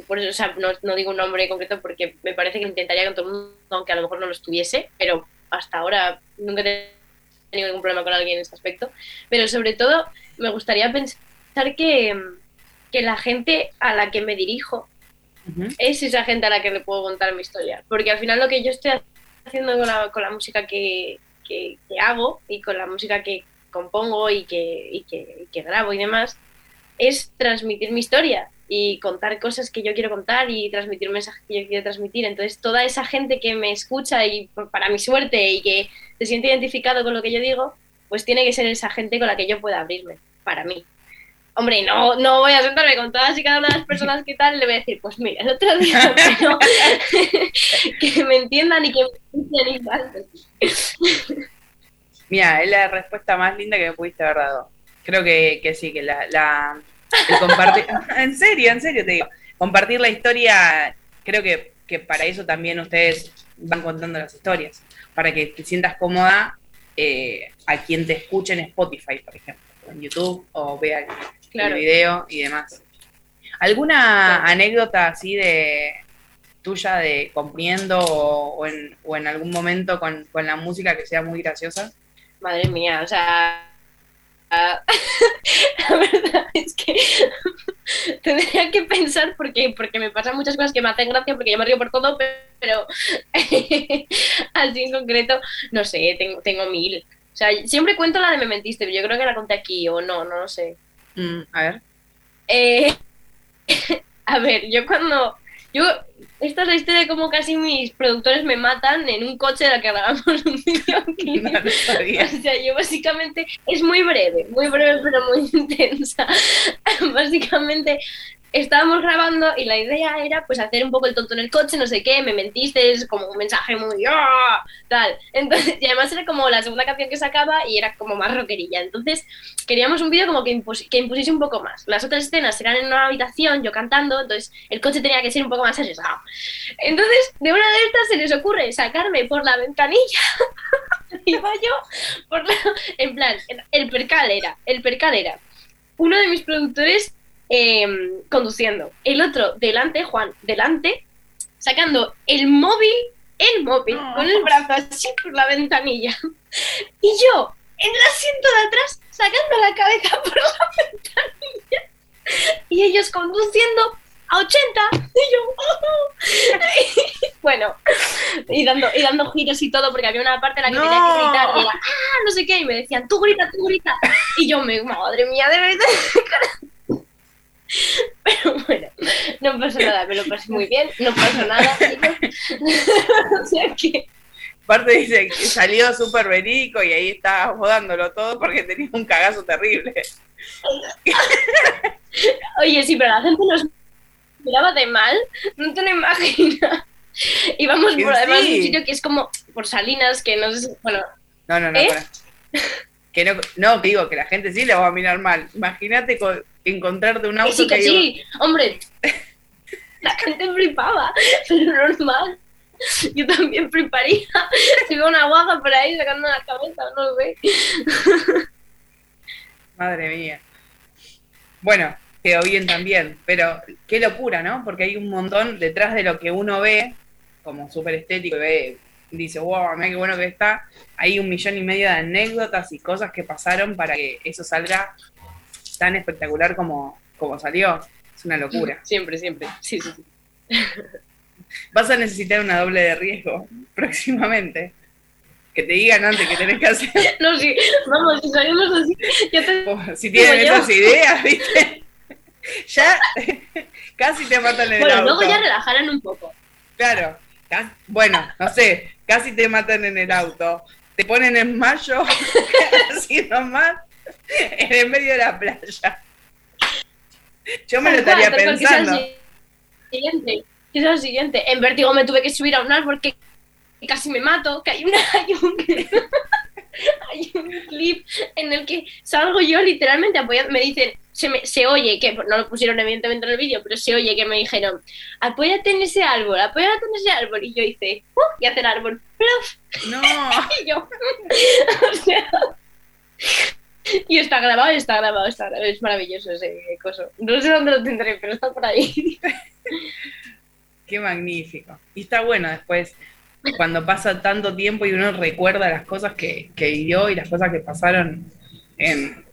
Por eso, o sea, no, no digo un nombre concreto porque me parece que lo intentaría con todo el mundo, aunque a lo mejor no lo estuviese, pero hasta ahora nunca he tenido ningún problema con alguien en este aspecto. Pero sobre todo, me gustaría pensar que, que la gente a la que me dirijo es esa gente a la que le puedo contar mi historia. Porque al final lo que yo estoy haciendo con la, con la música que, que- que hago y con la música que compongo y que, y que, y que grabo y demás es transmitir mi historia y contar cosas que yo quiero contar y transmitir mensajes que yo quiero transmitir. Entonces toda esa gente que me escucha y para mi suerte y que se siente identificado con lo que yo digo, pues tiene que ser esa gente con la que yo pueda abrirme, para mí. Hombre, no, no voy a sentarme con todas y cada una de las personas que tal, le voy a decir, pues mira, el otro día, (laughs) pero (laughs) que me entiendan y que me y tal. Mira, es la respuesta más linda que me pudiste haber dado. Creo que, que sí, que la el compartir, (laughs) en serio, en serio te digo, compartir la historia, creo que, que para eso también ustedes van contando las historias, para que te sientas cómoda eh, a quien te escuche en Spotify, por ejemplo, o en YouTube, o vea el, Claro. el video y demás. ¿Alguna anécdota así de tuya de componiendo o, o en, o en algún momento con, con la música que sea muy graciosa? Madre mía, o sea. Ah, (laughs) La verdad es que (laughs) tendría que pensar porque, porque me pasan muchas cosas que me hacen gracia porque yo me río por todo, pero (laughs) así en concreto, no sé, tengo, tengo mil. O sea, siempre cuento la de me mentiste, pero yo creo que la conté aquí o no, no lo sé. Mm, a ver. Eh, a ver, yo cuando. Yo, esta es la historia de cómo casi mis productores me matan en un coche de la que grabamos un videoclip. (laughs) No. (laughs) O sea, yo básicamente. Es muy breve, muy breve, pero muy (laughs) intensa. básicamente. Estábamos grabando y la idea era pues hacer un poco el tonto en el coche, no sé qué, me mentiste, es como un mensaje muy ¡ah! tal. Entonces, y además era como la segunda canción que sacaba y era como más rockerilla. Entonces, queríamos un vídeo como que, impus- que impusiese un poco más. Las otras escenas eran en una habitación, yo cantando, entonces el coche tenía que ser un poco más arriesgado. Entonces, de una de estas se les ocurre sacarme por la ventanilla. (laughs) Iba yo por la... En plan, el percal era, el percal era uno de mis productores eh, conduciendo, el otro delante, Juan, delante, sacando el móvil, el móvil, con el brazo así por la ventanilla. (laughs) Y yo, en el asiento de atrás, sacando la cabeza por la (laughs) ventanilla. Y ellos conduciendo a 80. Y yo, (laughs) bueno, y dando, y dando giros y todo, porque había una parte en la que No. tenía que gritar. Y era, ah, no sé qué. Y me decían, tú grita, tú grita. Y yo me, madre mía, de verdad. Pero bueno, no pasó nada, me lo pasé muy bien, no pasó nada. (laughs) o sea que, Aparte dice que salió súper verídico y ahí estaba jodándolo todo porque tenía un cagazo terrible. oye, sí, pero la gente nos miraba de mal, no te lo imaginas. Íbamos Que por además un sitio que es como por Salinas, que no sé, bueno, No, no, no, ¿Eh? para. Que no, no, digo que la gente sí la va a mirar mal. Imagínate co- encontrarte un auto sí, que sí, hombre, la gente flipaba, (laughs) pero normal. Yo también fliparía (laughs) si veo una guaja por ahí sacando la cabeza, no sé. Madre mía. Bueno, quedó bien también, pero qué locura, ¿no? Porque hay un montón detrás de lo que uno ve, como súper estético, y ve, dice, wow, mira qué bueno que está. Hay un millón y medio de anécdotas y cosas que pasaron para que eso salga tan espectacular como, como salió. Es una locura. Siempre, siempre. Sí, sí, sí. (laughs) Vas a necesitar una doble de riesgo (laughs) próximamente. Que te digan antes que tenés que hacer. (laughs) No, sí, vamos, si salimos así, ya te O si tienen Digo yo. esas ideas, ¿viste? Ya casi te matan en el Bueno, auto. luego ya relajaran un poco. Claro. Bueno, no sé, casi te matan en el auto. Te ponen en mayo, así nomás, (laughs) en el medio de la playa. Yo me lo estaría pensando. siguiente, sea el siguiente. En Vértigo me tuve que subir a un árbol que que casi me mato, que hay, una, (laughs) hay, un, hay un clip en el que salgo yo literalmente apoyando, me dicen, se, me, se oye, que no lo pusieron evidentemente en el vídeo, pero se oye que me dijeron, apóyate en ese árbol, apóyate en ese árbol, y yo hice, ¡uh! y hace el árbol, ¡pluf! No, (laughs) Y yo, o sea, y está grabado, está grabado, está grabado, es maravilloso ese coso. No sé dónde lo tendré, pero está por ahí. (laughs) qué magnífico. Y está bueno después, cuando pasa tanto tiempo y uno recuerda las cosas que, que vivió y las cosas que pasaron en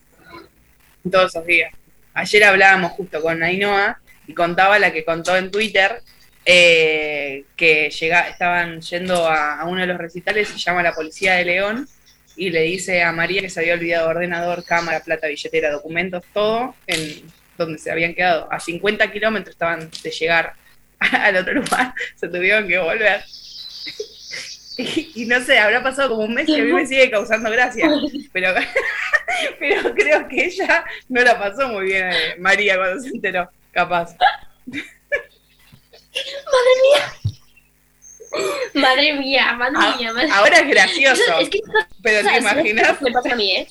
todos esos días. Ayer hablábamos justo con Ainhoa y contaba la que contó en Twitter eh, que llega, estaban yendo a, uno de los recitales y llama la policía de León y le dice a María que se había olvidado ordenador, cámara, plata, billetera, documentos, todo en donde se habían quedado. A 50 kilómetros estaban de llegar (laughs) al otro lugar, se tuvieron que volver. (laughs) Y, y no sé, habrá pasado como un mes y a mí me sigue causando gracia. (laughs) Pero, pero creo que ella no la pasó muy bien, eh, María, cuando se enteró, capaz. ¡Madre mía! (laughs) Madre mía, madre Ah, mía, madre Ahora es gracioso. Eso- es que Pero te imaginas, Me pasa a mí, ¿eh?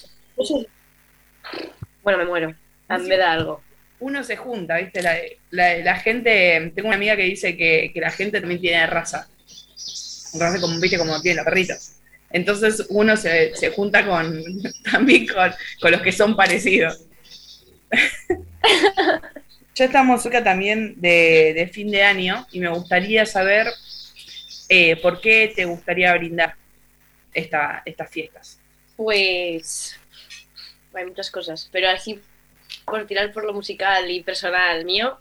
Bueno, me muero. A mí me da algo. uno se junta, ¿viste? La, la- la gente, tengo una amiga que dice que, que la gente también tiene raza. Raza como, viste, como tienen los perritos. Entonces uno se, se junta con (laughs) también con, con los que son parecidos. (laughs) ya estamos cerca también de, de fin de año y me gustaría saber eh, por qué te gustaría brindar esta, estas fiestas. Pues. Hay muchas cosas. Pero así, por tirar por lo musical y personal mío,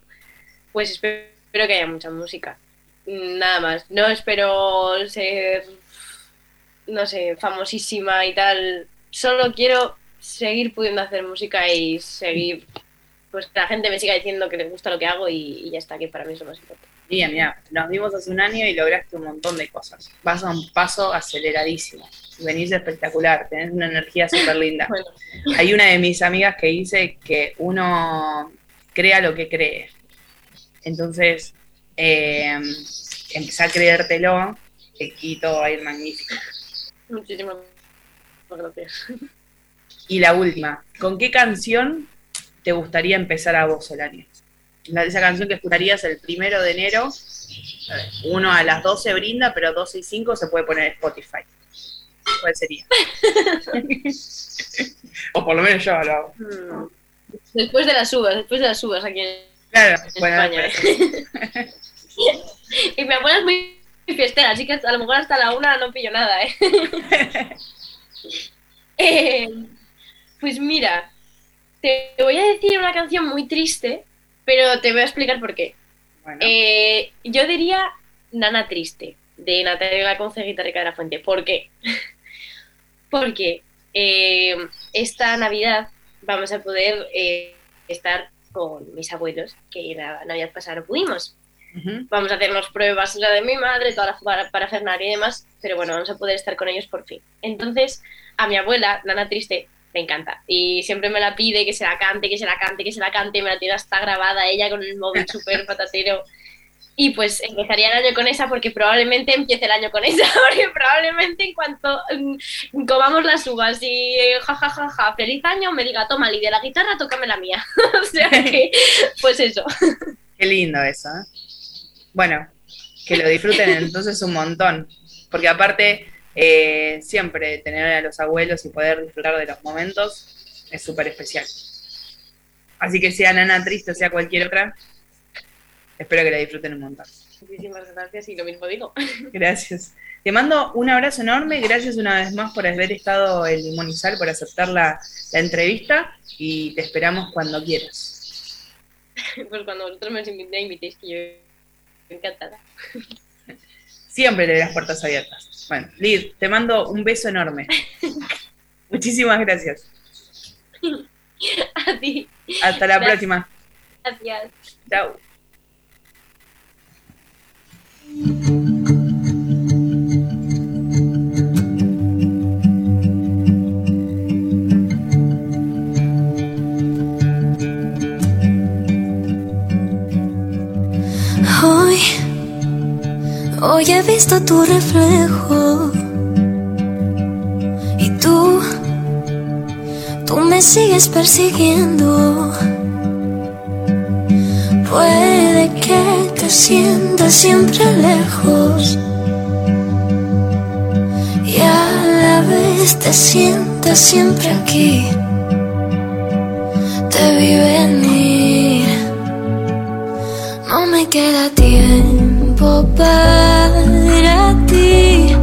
pues espero, que haya mucha música. Nada más. No espero ser. No sé, famosísima y tal. Solo quiero seguir pudiendo hacer música y seguir. Pues que la gente me siga diciendo que le gusta lo que hago y, y ya está, que para mí es lo más importante. Bien, mira, nos vimos hace un año y lograste un montón de cosas. Vas a un paso aceleradísimo. Venís espectacular, tenés una energía súper linda. (laughs) Bueno, Hay una de mis amigas que dice que uno crea lo que cree. Entonces, eh, empezá a creértelo y todo va a ir magnífico. muchísimas gracias. Y la última, ¿con qué canción te gustaría empezar a vos el año? La- esa canción que escucharías el primero de enero, uno a las 12 brinda, pero 12 y 5 se puede poner en Spotify. ¿Cuál sería? (laughs) o por lo menos yo lo hago. Mm. Después de las uvas, después de las uvas aquí en Claro, en bueno, España. (laughs) y mi abuela es muy fiestera, así que a lo mejor hasta la una no pillo nada, ¿eh? (laughs) Eh, Pues mira, te voy a decir una canción muy triste, pero te voy a explicar por qué. bueno. Eh, yo diría Nana Triste, de Natalia Laconce, Guitarrica de la Fuente. ¿Por qué? (laughs) Porque eh, esta Navidad vamos a poder eh, estar con mis abuelos, que la Navidad pasada no pudimos. Vamos a hacernos pruebas, la de mi madre, toda la para, y demás, pero bueno, vamos a poder estar con ellos por fin. Entonces, a mi abuela, Nana Triste, me encanta. Y siempre me la pide que se la cante, que se la cante, que se la cante, me la tiene hasta grabada ella con el móvil súper patatero. Y pues empezaría el año con esa porque probablemente empiece el año con esa, (laughs) porque probablemente en cuanto comamos las uvas y eh, ja, ja, ja, ja, feliz año, me diga, toma, Lidia, la guitarra, tócame la mía. (laughs) o sea (laughs) que, pues eso. Qué lindo eso. ¿eh? Bueno, que lo disfruten entonces un montón. Porque aparte, eh, siempre tener a los abuelos y poder disfrutar de los momentos es súper especial. Así que sea Nana Triste o sea cualquier otra, espero que la disfruten un montón. Muchísimas gracias y lo mismo digo. (laughs) Gracias. Te mando un abrazo enorme, gracias una vez más por haber estado en Limonizal, por aceptar la, la entrevista y te esperamos cuando quieras. (laughs) Pues cuando vosotros me invitéis, invitéis que yo encantada. Siempre le las puertas abiertas. Bueno, Liz, te mando un beso enorme. (laughs) Muchísimas gracias. (laughs) A ti, Hasta la Gracias. próxima. gracias. Chao. Hoy he visto tu reflejo y tú, tú me sigues persiguiendo. Puede que te sientas siempre lejos y a la vez te sientas siempre aquí. Te vi venir. No me queda tiempo para ti.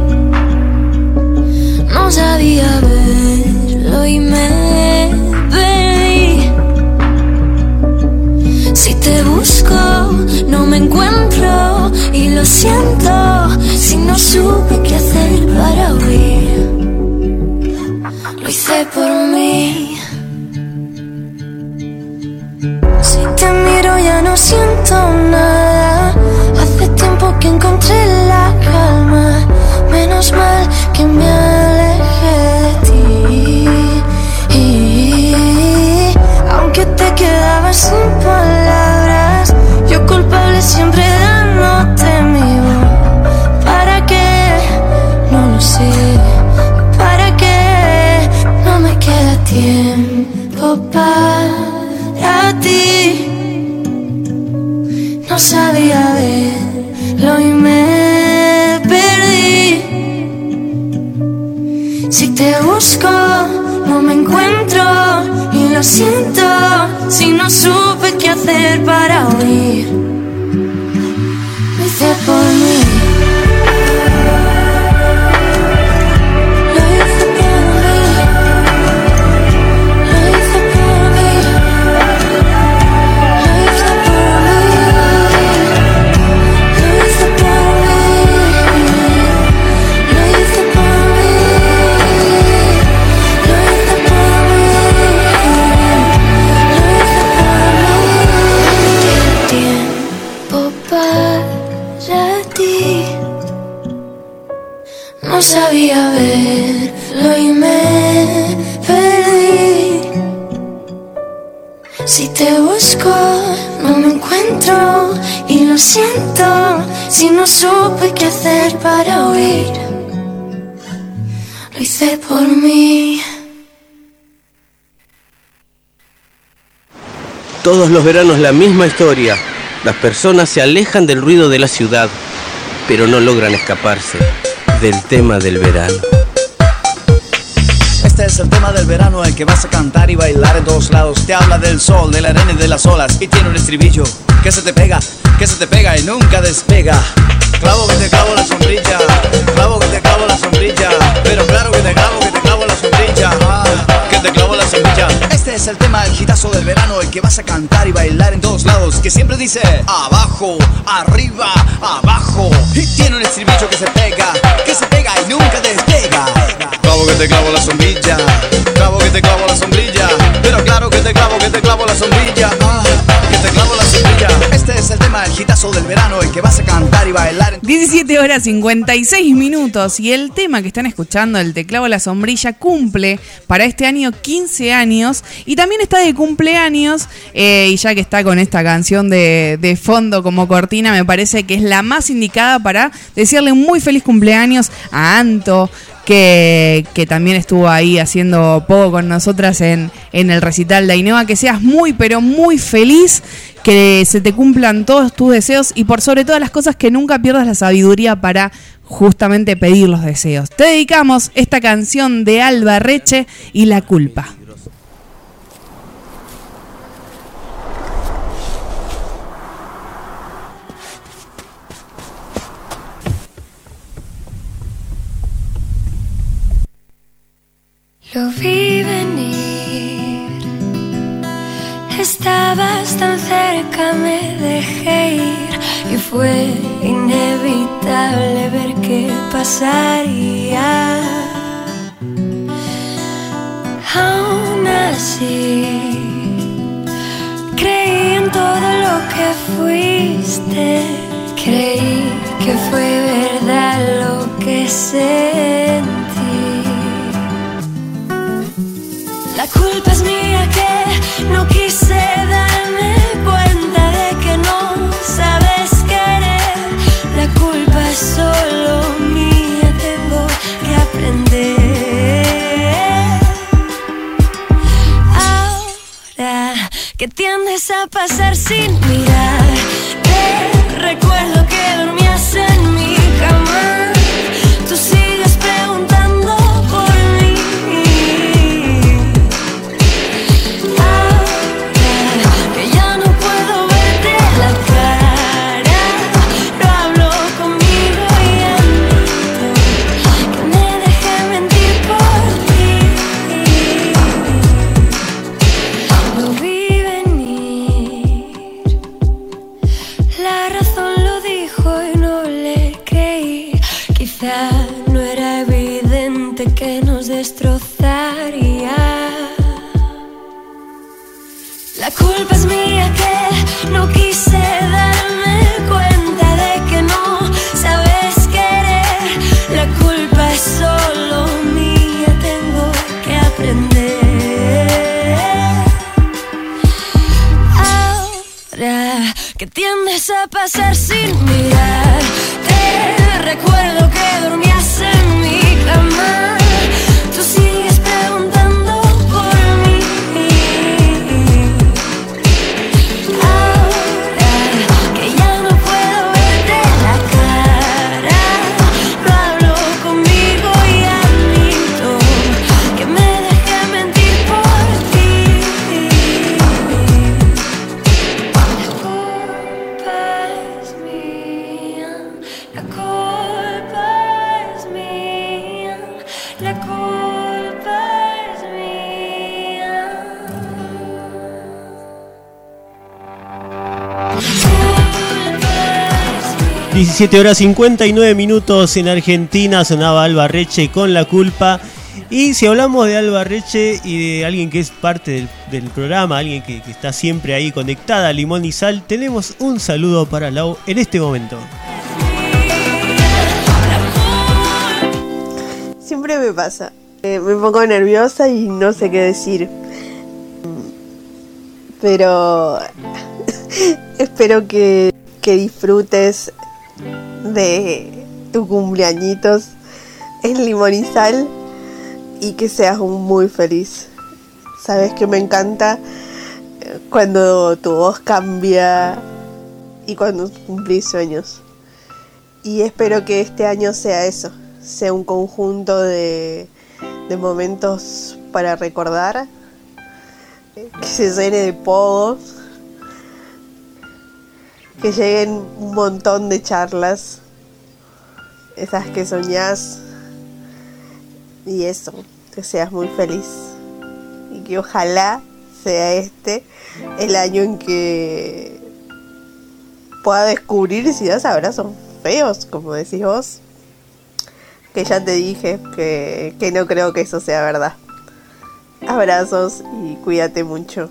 No sabía verlo y me perdí. Si te busco, no me encuentro y lo siento. Si no supe qué hacer para huir, lo hice por mí. que encontré la calma. Menos mal que me alejé de ti. Y, aunque te quedabas sin palabras, yo culpable siempre dándote mi voz. ¿Para qué? No lo sé. ¿Para qué? No me queda tiempo para ti. No sabía ver. Te busco, no me encuentro y lo siento si no supe qué hacer para huir. Hice por mí. Por mí. Todos los veranos la misma historia. Las personas se alejan del ruido de la ciudad, pero no logran escaparse del tema del verano. Este es el tema del verano el que vas a cantar y bailar en todos lados. Te habla del sol, de la arena y de las olas. Y tiene un estribillo que se te pega, que se te pega y nunca despega. Clavo que te clavo la sombrilla, clavo que te clavo la sombrilla. Es el tema, el gitazo del verano, el que vas a cantar y bailar en todos lados. Que siempre dice abajo, arriba, abajo. Y tiene un estribillo que se pega, que se pega y nunca despega. Clavo que te clavo la sombrilla, clavo que te clavo la sombrilla. Pero claro que te clavo, que te clavo la sombrilla. El gitazo del verano, el que vas a cantar y bailar en 17 horas 56 minutos y el tema que están escuchando, el teclado la sombrilla, cumple para este año 15 años y también está de cumpleaños eh, y ya que está con esta canción de, de fondo como cortina, me parece que es la más indicada para decirle muy feliz cumpleaños a Anto. Que, que también estuvo ahí haciendo poco con nosotras en, en el recital de Ainhoa. Que seas muy, pero muy feliz que se te cumplan todos tus deseos y por sobre todas las cosas que nunca pierdas la sabiduría para justamente pedir los deseos. Te dedicamos esta canción de Alba Reche y La culpa. Lo vi venir. Estabas tan cerca, me dejé ir y fue inevitable ver qué pasaría. Aún así, creí en todo lo que fuiste. Creí que fue verdad lo que sentí. La culpa es mía que tiendes a pasar sin mirar, te recuerdo 17 horas 59 minutos en Argentina sonaba Alba Reche con la culpa. Y si hablamos de Alba Reche y de alguien que es parte del, programa, alguien que, que está siempre ahí conectada, Limón y Sal, tenemos un saludo para Lau en este momento. Siempre me pasa. Eh, me pongo nerviosa y no sé qué decir. Pero (laughs) espero que, que disfrutes de tu cumpleañitos en Limón y que seas muy feliz. Sabes que me encanta eh, cuando tu voz cambia y cuando cumplís sueños. Y espero que este año sea eso, sea un conjunto de, de momentos para recordar, que se llene de pogos, que lleguen un montón de charlas, esas que soñás, y eso, que seas muy feliz. Y que ojalá sea este el año en que pueda descubrir si das abrazos feos, como decís vos. Que ya te dije que, que no creo que eso sea verdad. Abrazos y cuídate mucho.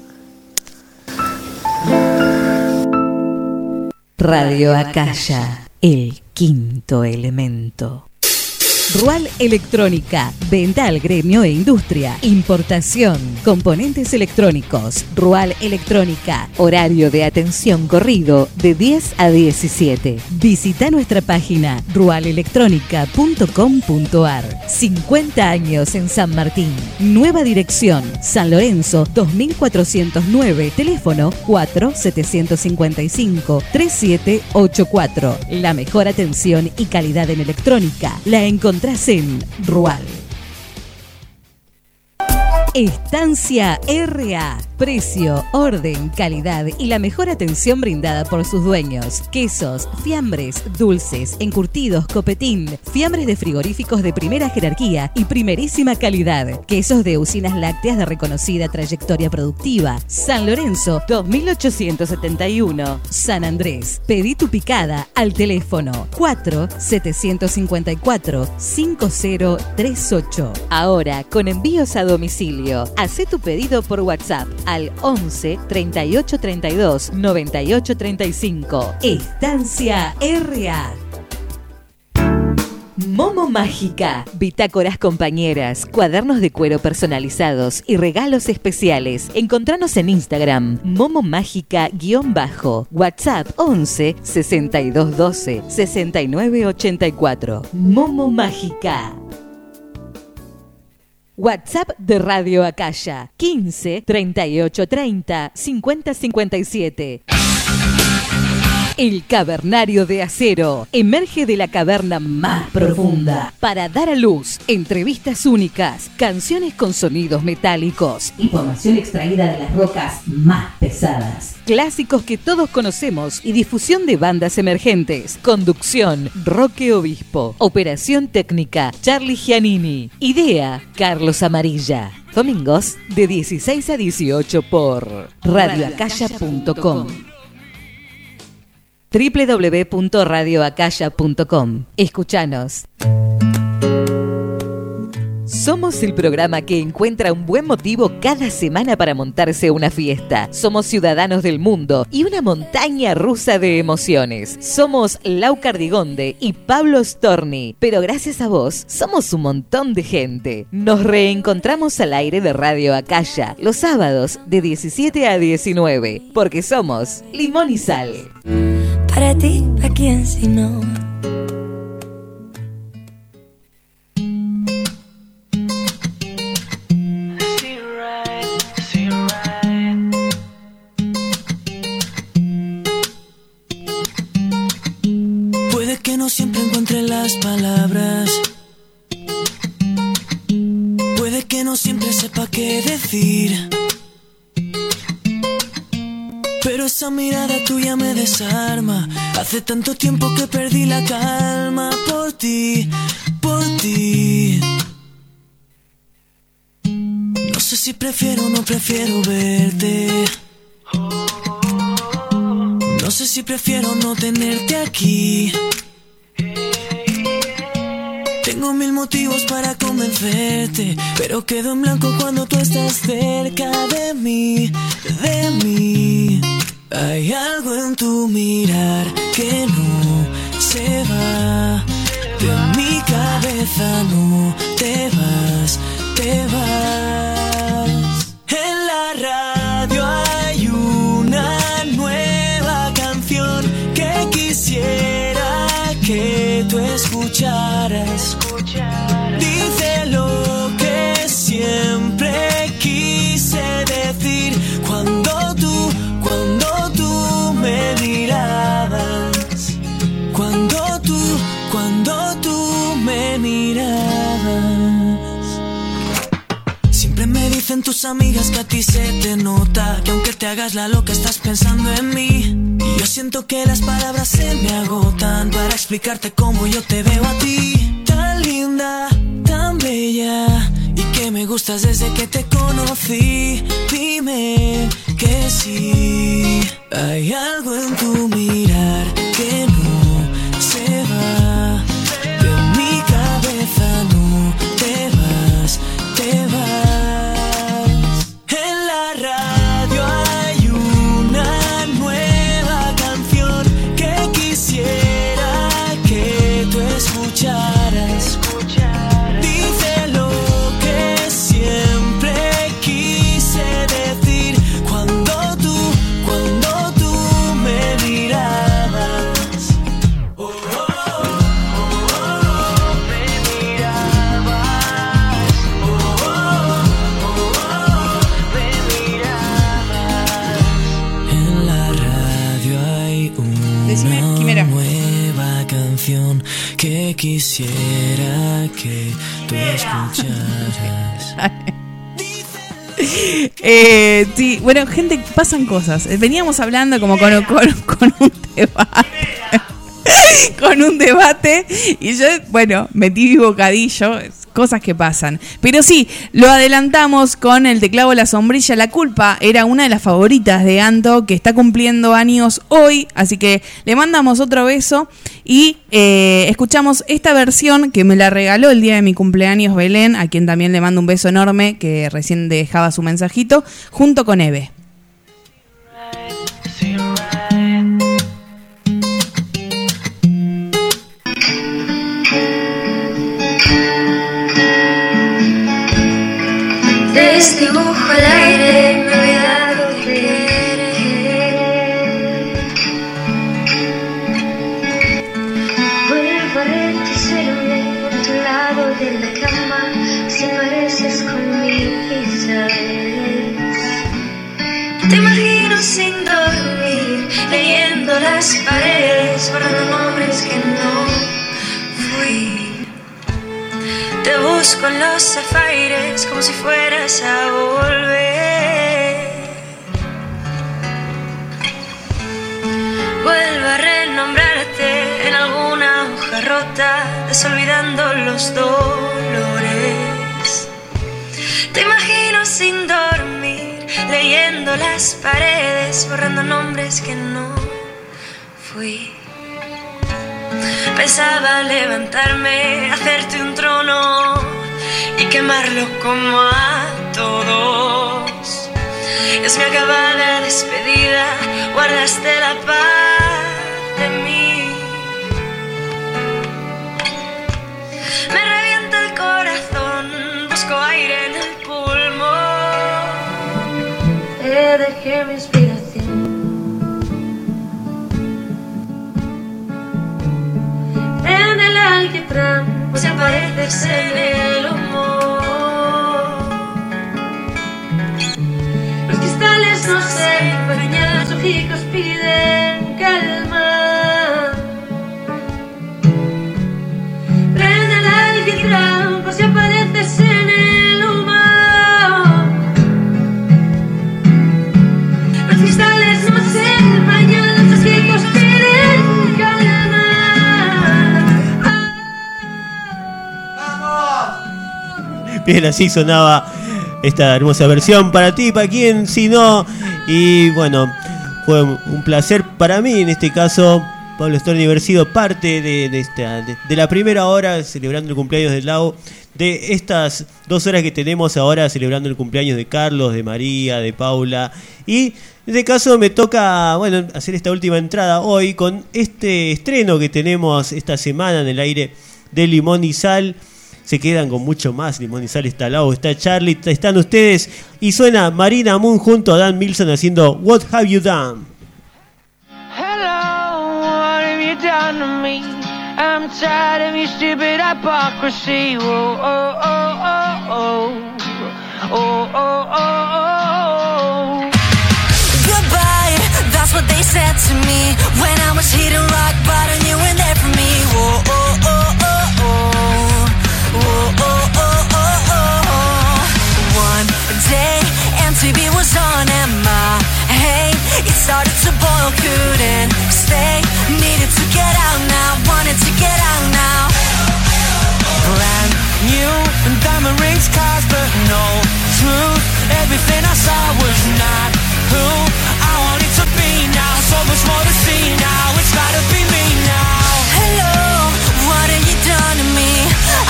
Radio Acaya, el quinto elemento. Rual Electrónica, venta al gremio e industria, importación, componentes electrónicos. Rual Electrónica, horario de atención corrido de 10 a 17. Visita nuestra página rualelectronica.com.ar. 50 años en San Martín. Nueva dirección, San Lorenzo 2409, teléfono 4755-3784. La mejor atención y calidad en electrónica la encontrás en Rual. Estancia RA. Precio, orden, calidad y la mejor atención brindada por sus dueños. Quesos, fiambres, dulces, encurtidos, copetín, fiambres de frigoríficos de primera jerarquía y primerísima calidad. Quesos de usinas lácteas de reconocida trayectoria productiva. San Lorenzo, 2871. San Andrés. Pedí tu picada al teléfono 4 754 5038. Ahora con envíos a domicilio. Hacé tu pedido por WhatsApp al 11 38 32 98 35. Estancia RA. Momo Mágica, bitácoras compañeras, cuadernos de cuero personalizados y regalos especiales. Encontranos en Instagram, Momo Mágica-bajo, WhatsApp 11 62 12 69 84. Momo Mágica. WhatsApp de Radio Acaya 15 38 30 50 57. El cavernario de acero emerge de la caverna más profunda para dar a luz entrevistas únicas, canciones con sonidos metálicos, información extraída de las rocas más pesadas, clásicos que todos conocemos y difusión de bandas emergentes. Conducción, Roque Obispo. Operación técnica, Charlie Giannini. Idea, Carlos Amarilla. Domingos de 16 a 18 por radioacaya.com www.radioacaya.com. Escuchanos. Somos el programa que encuentra un buen motivo cada semana para montarse una fiesta. Somos ciudadanos del mundo y una montaña rusa de emociones. Somos Lau Cardigonde y Pablo Storni, pero gracias a vos somos un montón de gente. Nos reencontramos al aire de Radio Acaya los sábados de 17 a 19, porque somos Limón y Sal. Para ti, ¿a quién si no? Pero esa mirada tuya me desarma. Hace tanto tiempo que perdí la calma por ti, por ti. No sé si prefiero o no prefiero verte. No sé si prefiero no tenerte aquí. Tengo mil motivos para convencerte, pero quedo en blanco cuando tú estás cerca de mí, de mí. Hay algo en tu mirar que no se va. De mi cabeza no te vas, te vas. Amigas que a ti se te nota Que aunque te hagas la loca estás pensando en mí. Y yo siento que las palabras se me agotan Para explicarte cómo yo te veo a ti. Tan linda, tan bella Y que me gustas desde que te conocí. Dime que sí Hay algo en tu mirar quisiera que tú escucharas. (laughs) Eh, sí, bueno, gente, pasan cosas. Eh, Veníamos hablando como con, con- con un debate. (laughs) con un debate. Y yo, bueno, metí mi bocadillo. Cosas que pasan. Pero sí, lo adelantamos con el teclado La Sombrilla. La culpa era una de las favoritas de Anto, que está cumpliendo años hoy. Así que le mandamos otro beso. Y eh, escuchamos esta versión que me la regaló el día de mi cumpleaños Belén, a quien también le mando un beso enorme, que recién dejaba su mensajito, junto con Eve. Desdibujo el aire, me he olvidado de querer. Vuelvo a retrocederme a tu lado de la cama, si pareces conmigo, ¿sabes? Te imagino sin dormir, leyendo las paredes, borrando nombres que no fui. Te busco en los zafaires como si fueras a volver. Vuelvo a renombrarte en alguna hoja rota, desolvidando los dolores. Te imagino sin dormir, leyendo las paredes, borrando nombres que no fui. Pensaba levantarme, hacerte un quemarlo como a todos. Es mi acabada despedida, guardaste la paz de mí. Me revienta el corazón, busco aire en el pulmón. Te dejé mi inspiración. En el alquitrán, pues apareces en el humo. Los cristales no se empañan, los ojicos piden calma. Prende el alquitrán, Bien, así sonaba esta hermosa versión para ti, para quien, si no. Y bueno, fue un, placer para mí, en este caso, Pablo Storni haber sido parte de, esta, de, de la primera hora celebrando el cumpleaños del Lau, de estas dos horas que tenemos ahora celebrando el cumpleaños de Carlos, de María, de Paula. Y en este caso me toca bueno, hacer esta última entrada hoy con este estreno que tenemos esta semana en el aire de Limón y Sal. Se quedan con mucho más. Limón y Sal está Lau, está Charlie, están ustedes. Y suena Marina Moon junto a Dan Milson haciendo What Have You Done. Hello, what have you done to me? I'm tired of your stupid hypocrisy. Whoa, oh, oh, oh, oh. Oh, oh, oh, oh. Goodbye, that's what they said to me when I was hitting rock bottom. You were there for me. Whoa, oh, oh, oh, was on and my hate it started to boil. Couldn't stay, needed to get out now. Wanted to get out now. Brand new diamond rings, cars, but no truth. Everything I saw was not who I wanted to be now. So much more to see now. It's gotta be me now. Hello, what have you done to me?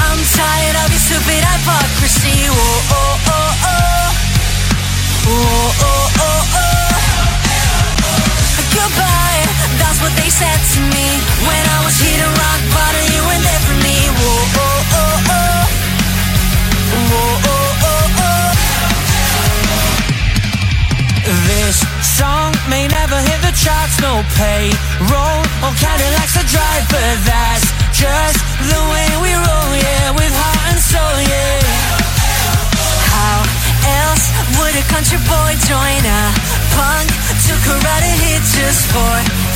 I'm tired of your stupid hypocrisy. Whoa, the charts, no payroll or kinda drive, but that's just the way we roll, yeah, with heart and soul, yeah. How else would a country boy join a punk to karate hit just for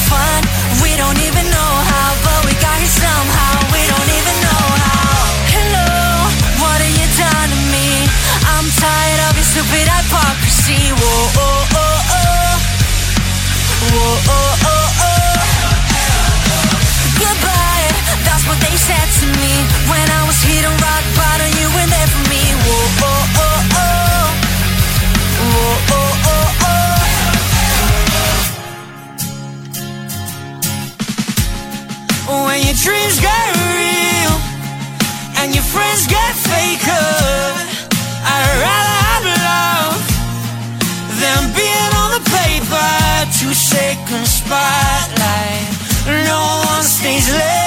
fun? We don't even know how, but we got here somehow. We don't even know how. Hello, what have you done to me? I'm tired of your stupid hypocrisy. Whoa, oh, oh, oh. Whoa, oh, oh, oh. Goodbye, that's what they said to me when I was hitting rock bottom. You were there for me. Whoa, oh, oh, oh. on stage.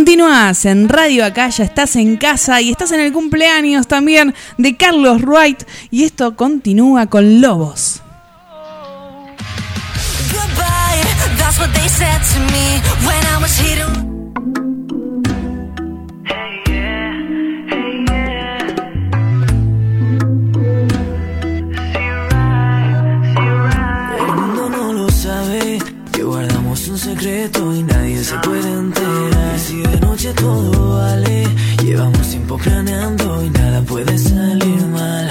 Continúas en Radio Acá, ya estás en casa y estás en el cumpleaños también de Carlos Wright. Y esto continúa con Lobos. El mundo no lo sabe que guardamos un secreto y nadie se puede enterar. Noche todo vale, llevamos tiempo planeando y nada puede salir mal.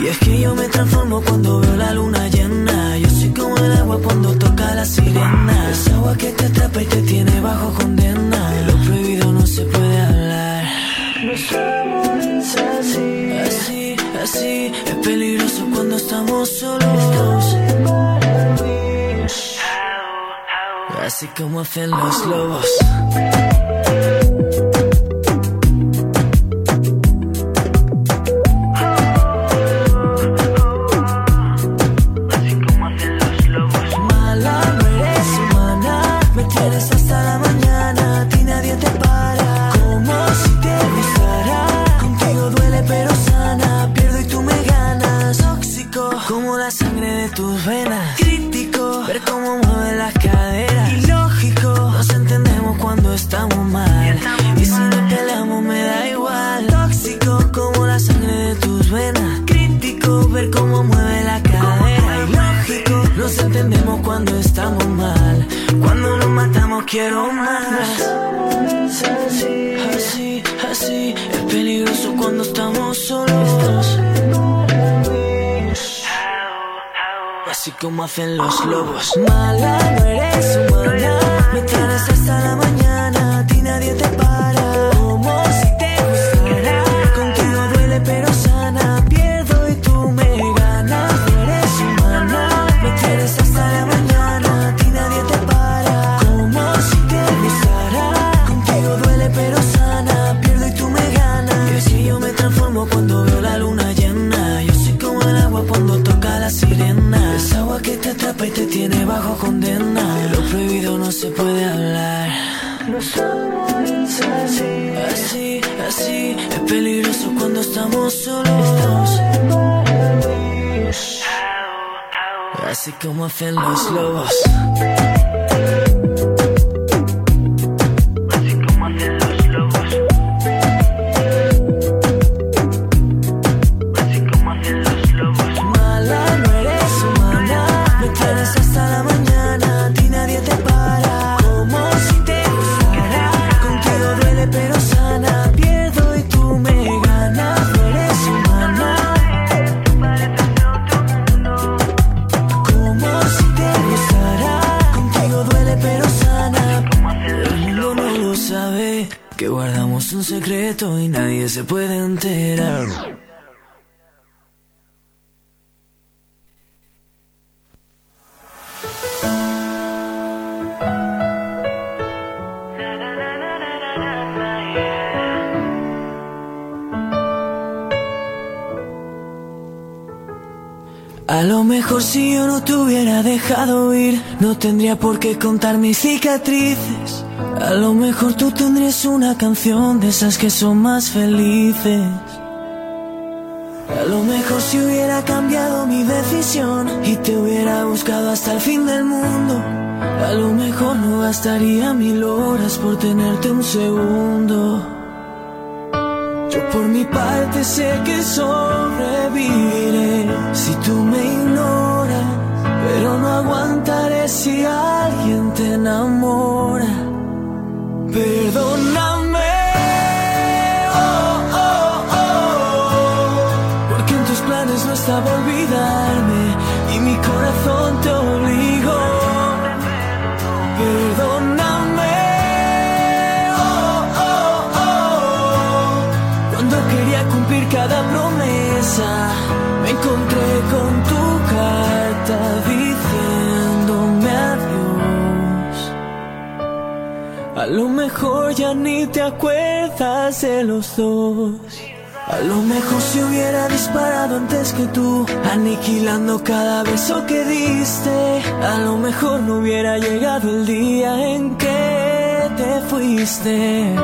Y es que yo me transformo cuando veo la luna llena. Yo soy como el agua cuando toca la sirena. Es agua que te atrapa y te tiene bajo condena. De lo prohibido no se puede hablar. Es así, así, así. Es peligroso cuando estamos solos. Así como hacen los lobos. Quiero más. Así, así, es peligroso cuando estamos solos. Así como hacen los lobos. Mala, no eres humana. Me tienes hasta la mañana. Que te tiene bajo condena. De lo prohibido no se puede hablar. Así, así, es peligroso cuando estamos solos. Así como hacen los lobos. Se puede enterar. A lo mejor si yo no te hubiera dejado ir, no tendría por qué contar mis cicatrices. A lo mejor tú tendrías una canción de esas que son más felices. A lo mejor si hubiera cambiado mi decisión y te hubiera buscado hasta el fin del mundo. A lo mejor no gastaría mil horas por tenerte un segundo. Yo por mi parte sé que sobreviviré si tú me ignoras, pero no aguantaré si alguien te enamora. Perdóname, oh, oh, oh, porque en tus planes no estaba olvidarme y mi corazón te A lo mejor ya ni te acuerdas de los dos. A lo mejor si hubiera disparado antes que tú, aniquilando cada beso que diste. A lo mejor no hubiera llegado el día en que te fuiste.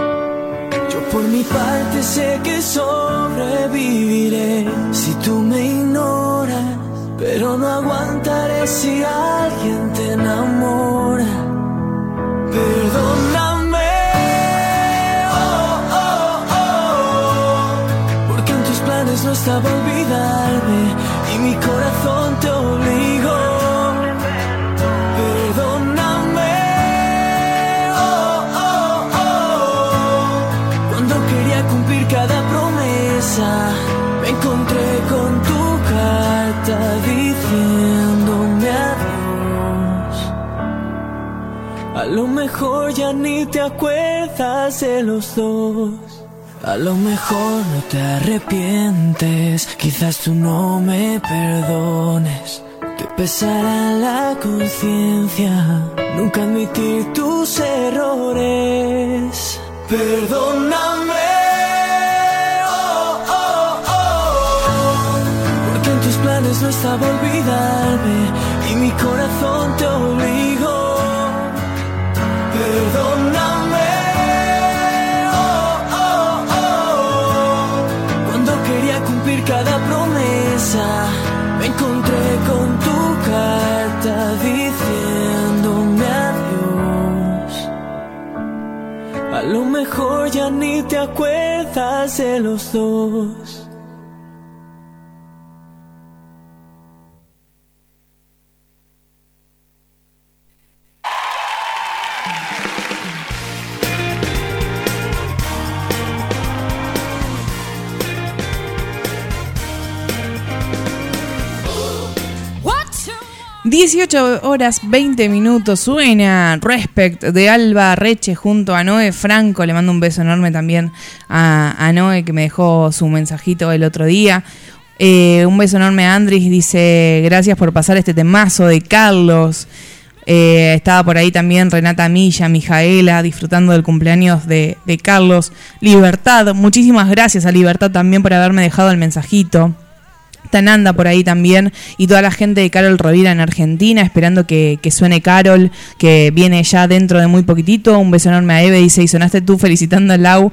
Yo por mi parte sé que sobreviviré si tú me ignoras, pero no aguantaré si alguien te enamora. Perdóname, estaba olvidarme y mi corazón te obligó. Perdóname, oh, oh, oh, cuando quería cumplir cada promesa, me encontré con tu carta diciéndome adiós. A lo mejor ya ni te acuerdas de los dos. A lo mejor no te arrepientes, quizás tú no me perdones. Te pesará la conciencia nunca admitir tus errores. Perdóname. oh, oh, oh, Porque en tus planes no estaba olvidarme y mi corazón te obligó. Perdóname, mejor ya ni te acuerdas de los dos. 18 horas 20 minutos suena Respect de Alba Reche junto a Noé Franco. Le mando un beso enorme también a, a Noé que me dejó su mensajito el otro día. Eh, un beso enorme a Andris. Dice gracias por pasar este temazo de Carlos. Eh, estaba por ahí también Renata Milla, Mijaela, disfrutando del cumpleaños de, de Carlos. Libertad, muchísimas gracias a Libertad también por haberme dejado el mensajito. Tananda por ahí también y toda la gente de Carol Rovira en Argentina esperando que, que suene Carol que viene ya dentro de muy poquitito. Un beso enorme a Eve dice y sonaste tú felicitando a Lau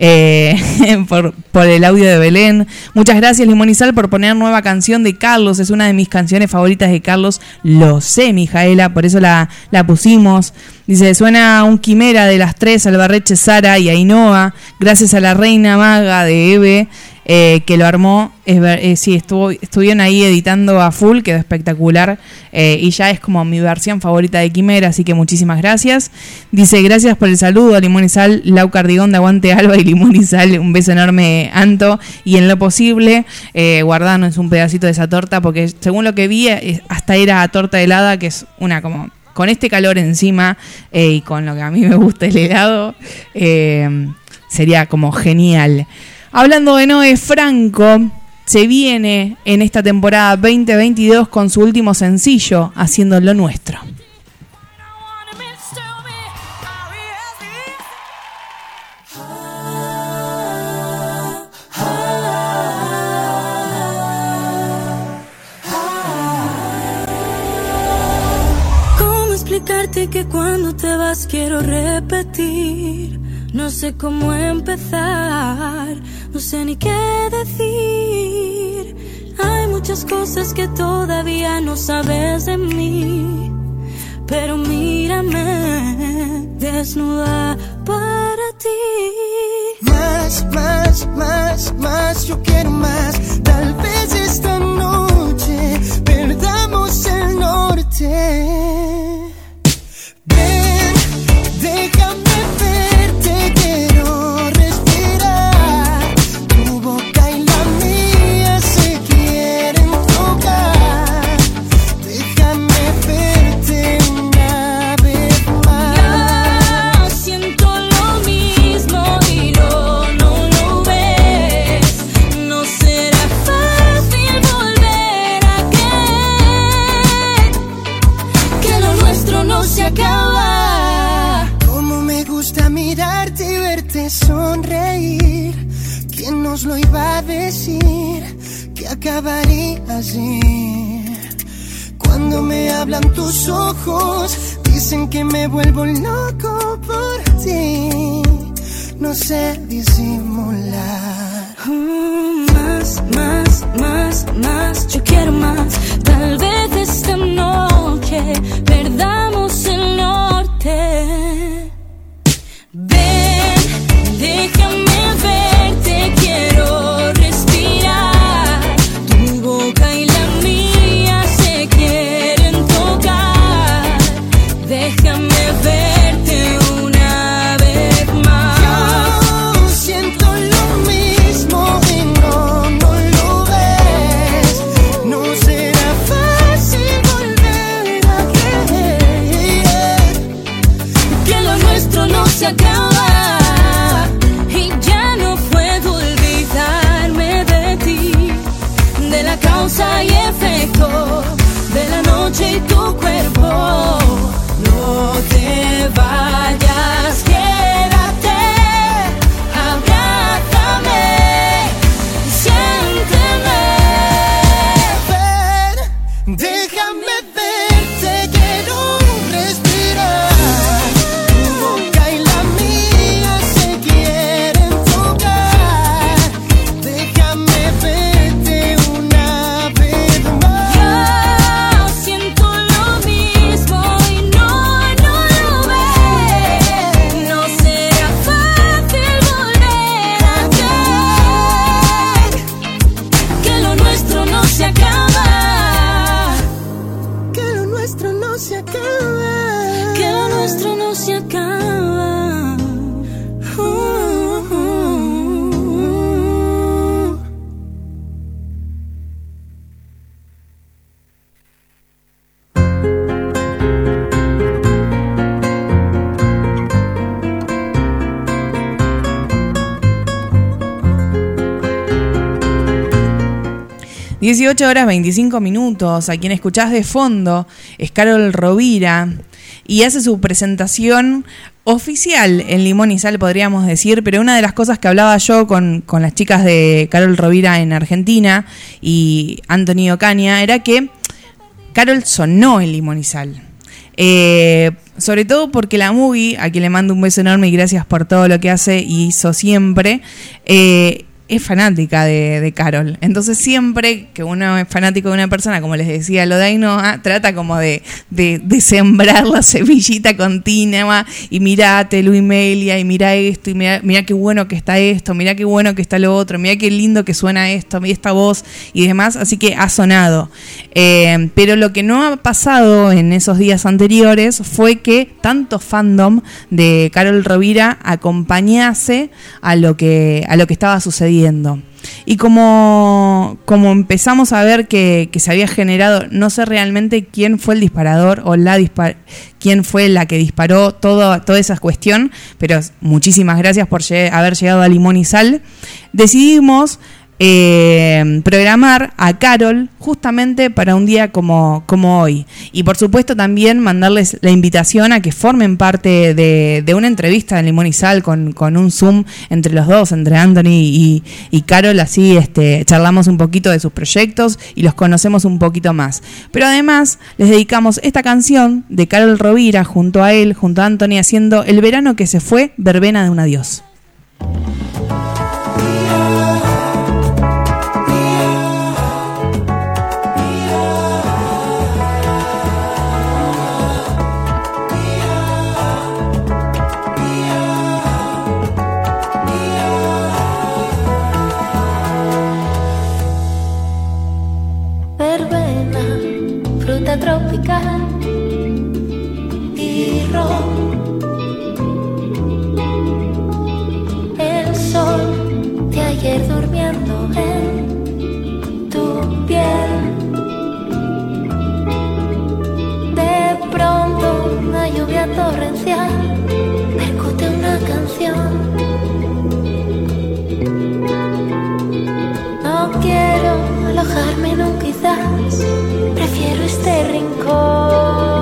eh, (laughs) por, por el audio de Belén. Muchas gracias Limón y Sal por poner nueva canción de Carlos. Es una de mis canciones favoritas de Carlos. Lo sé Mijaela por eso la, la pusimos. Dice, suena un quimera de las tres, Albarreche, Sara y Ainhoa, gracias a la reina maga de Eve, eh, que lo armó. Es eh, sí, estuvo, estuvieron ahí editando a full, quedó espectacular. eh, y ya es como mi versión favorita de Quimera, así que muchísimas gracias. Dice, gracias por el saludo a Limón y Sal, Lau Cardigón de Aguante Alba y Limón y Sal. Un beso enorme, Anto. Y en lo posible, eh, guardanos un pedacito de esa torta, porque según lo que vi, hasta era torta helada, que es una como con este calor encima y con lo que a mí me gusta el helado, sería como genial. Hablando de Noé Franco, se viene en esta temporada 2022 con su último sencillo, Haciendo lo Nuestro. ¿Cómo explicarte que cuando te vas quiero repetir? No sé cómo empezar, no sé ni qué decir. Hay muchas cosas que todavía no sabes de mí. Pero mírame, desnuda para ti. Más, más, más, más, yo quiero más. Tal vez esta noche perdamos el norte. Ven, déjame Cuando me hablan tus ojos, dicen que me vuelvo loco por ti. No sé disimular. Mm, Más, más, más, más, yo quiero más. Tal vez esta noche perdamos 18 horas 25 minutos. A quien escuchás de fondo es Carol Rovira y hace su presentación oficial en Limón y Sal, podríamos decir. Pero una de las cosas que hablaba yo con, con las chicas de Carol Rovira en Argentina y Antonio Caña era que Carol sonó en Limón y Sal. Eh, sobre todo porque la movie, a quien le mando un beso enorme y gracias por todo lo que hace y hizo siempre, eh, es fanática de, Carol. Entonces siempre que uno es fanático de una persona, como les decía lo de trata como de, sembrar la semillita continua y mirate Luis Melia y mira esto y mira, mira qué bueno que está esto, mira qué bueno que está lo otro, mira qué lindo que suena esto, mira esta voz y demás, así que ha sonado. Eh, pero lo que no ha pasado en esos días anteriores fue que tanto fandom de Carol Rovira acompañase a lo que, a lo que estaba sucediendo. Y como, como empezamos a ver que, que se había generado, no sé realmente quién fue el disparador o la quién fue la que disparó todo, toda esa cuestión, pero muchísimas gracias por haber llegado a Limón y Sal. Decidimos eh, programar a Carol justamente para un día como, como hoy. Y por supuesto también mandarles la invitación a que formen parte de, de una entrevista en Limón y Sal con, con un Zoom entre los dos, entre Anthony y, y Carol, así este, charlamos un poquito de sus proyectos y los conocemos un poquito más. Pero además les dedicamos esta canción de Carol Rovira junto a él, junto a Anthony, haciendo El verano que se fue, verbena de un adiós. Percute una canción. No quiero alojarme en un quizás, prefiero este rincón.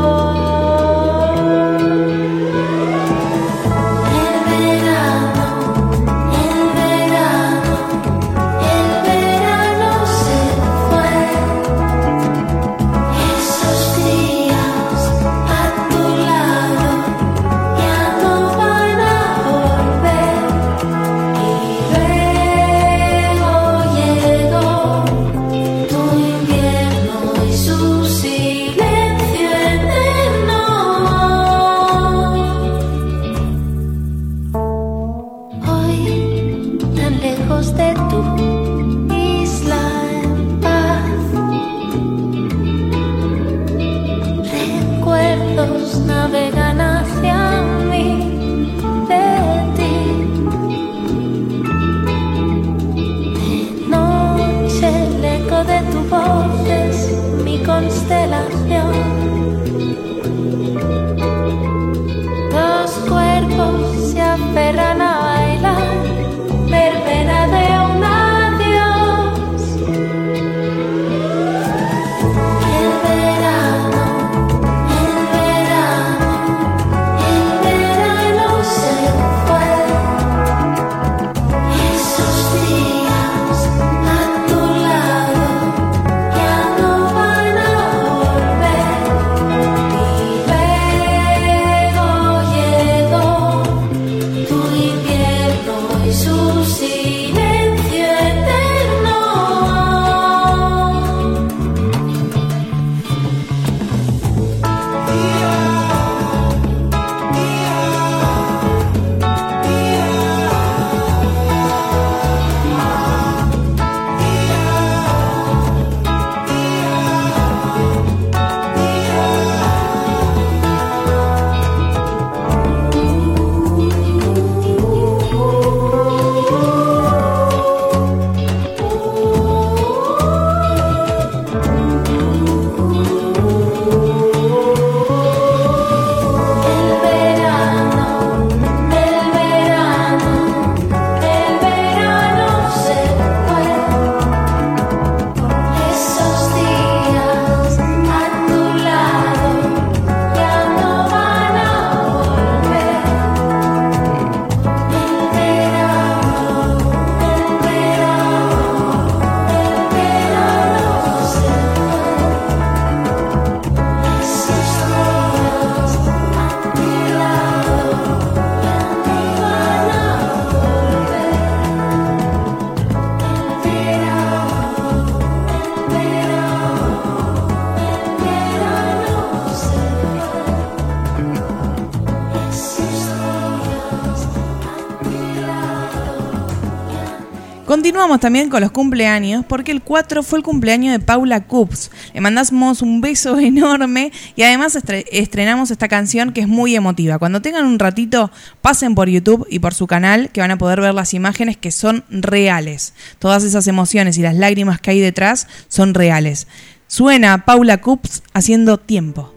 También con los cumpleaños, porque el 4 fue el cumpleaños de Paula Cups. Le mandamos un beso (laughs) enorme y además estre- estrenamos esta canción que es muy emotiva. Cuando tengan un ratito, pasen por YouTube y por su canal, que van a poder ver las imágenes que son reales. Todas esas emociones y las lágrimas que hay detrás son reales. Suena Paula Cups haciendo tiempo.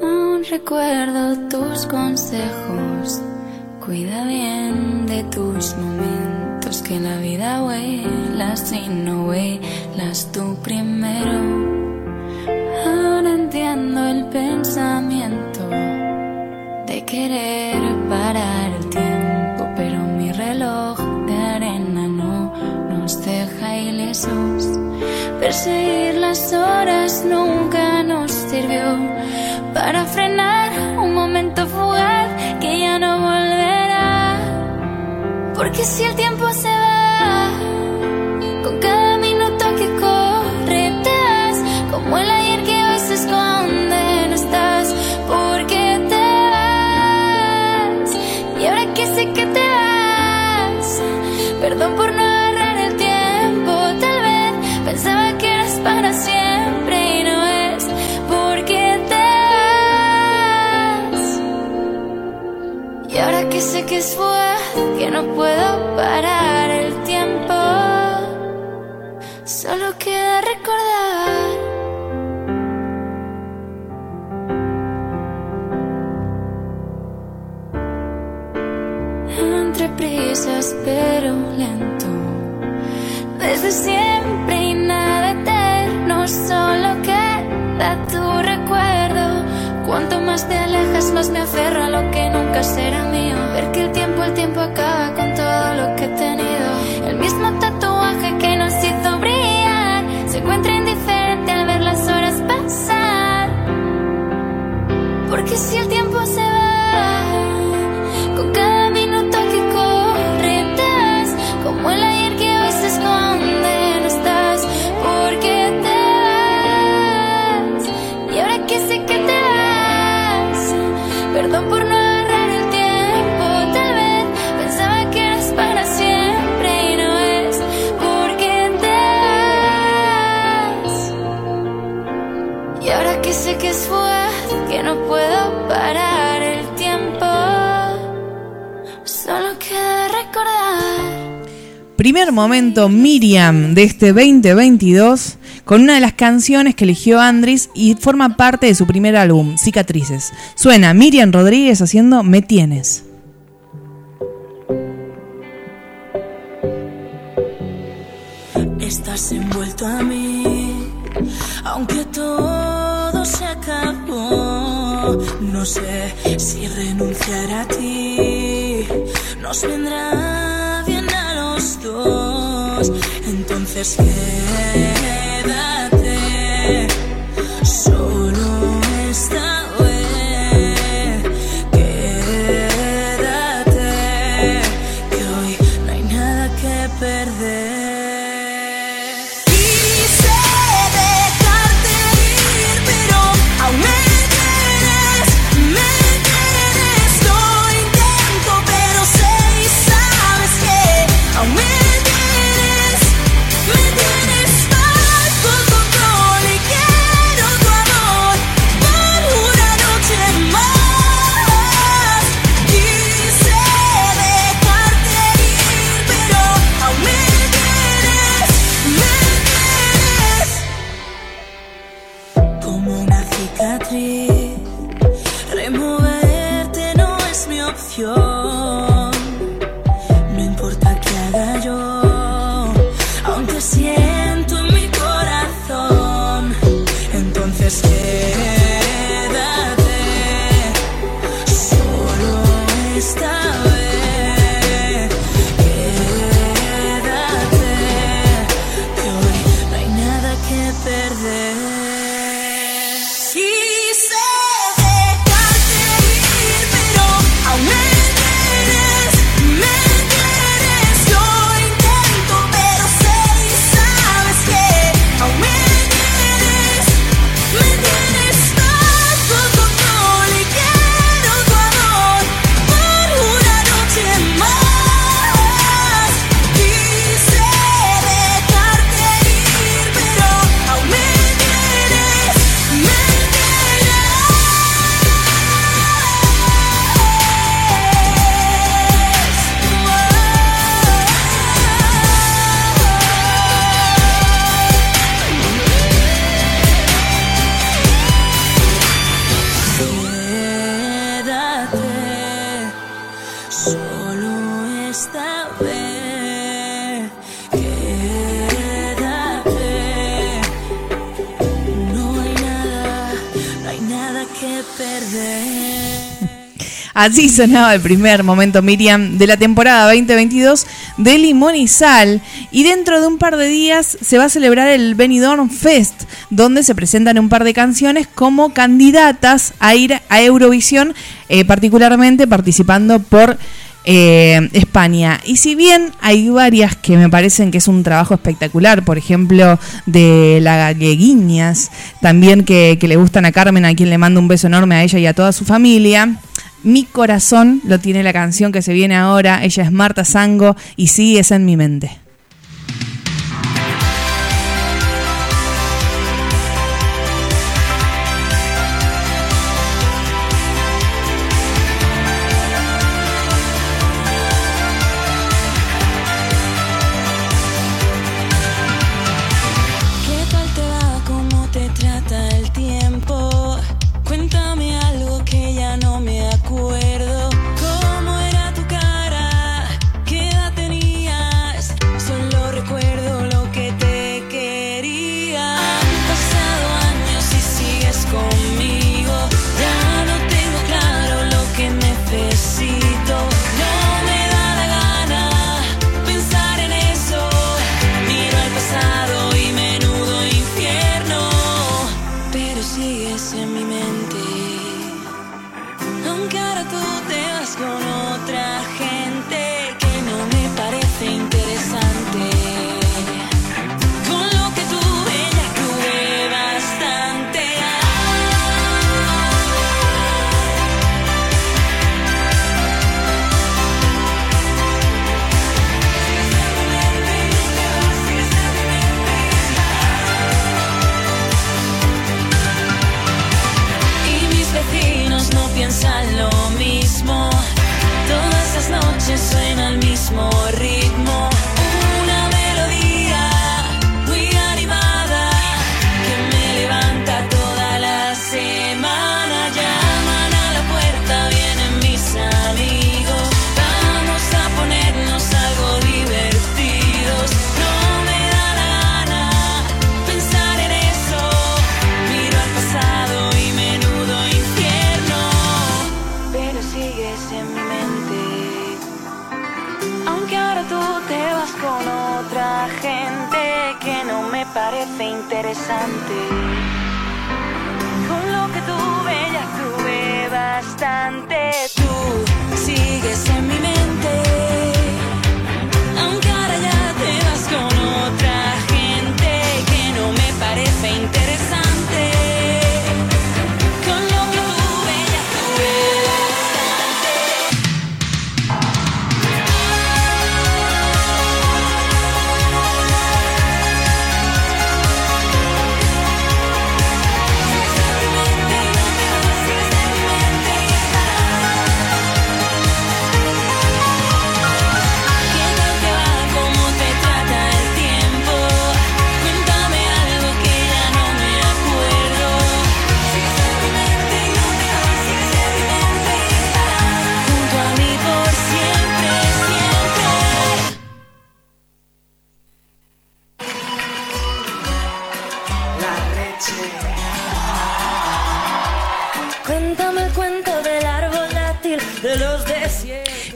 Aún recuerdo tus consejos. Cuida bien de tus momentos. Que la vida vuelas y no vuelas tú primero. Ahora entiendo el pensamiento de querer parar el tiempo. Pero mi reloj de arena no nos deja ilesos. Perseguir las horas nunca nos sirvió para frenar un momento fugaz Porque si el tiempo se va, con cada minuto que corre te vas, como el ayer que hoy se esconde, no estás, porque te vas. Y ahora que sé que te vas, perdón por no agarrar el tiempo, tal vez pensaba que eras para siempre y no es porque te vas. Y ahora que sé que es puedo parar el tiempo, solo queda recordar. Entre prisas pero lento, desde siempre y nada eterno, solo queda tu. Cuanto más te alejas, más me aferro a lo que nunca será mío. Ver que el tiempo, el tiempo acaba con todo lo que he tenido. El mismo tatuaje que nos hizo brillar se encuentra indiferente al ver las horas pasar. Porque si el tiempo Primer momento Miriam de este 2022 con una de las canciones que eligió Andris y forma parte de su primer álbum, Cicatrices. Suena Miriam Rodríguez haciendo Me Tienes. Estás envuelto a mí, aunque todo se acabó. No sé si renunciar a ti nos vendrá Entonces quédate Así sonaba el primer momento Miriam de la temporada 2022 de Limón y Sal. Y dentro de un par de días se va a celebrar el Benidorm Fest, donde se presentan un par de canciones como candidatas a ir a Eurovisión, eh, particularmente participando por eh, España. Y si bien hay varias que me parecen que es un trabajo espectacular, por ejemplo, de la Galleguiñas, también que, que le gustan a Carmen, a quien le mando un beso enorme a ella y a toda su familia. Mi corazón lo tiene la canción que se viene ahora. Ella es Marta Sango y sí es en mi mente.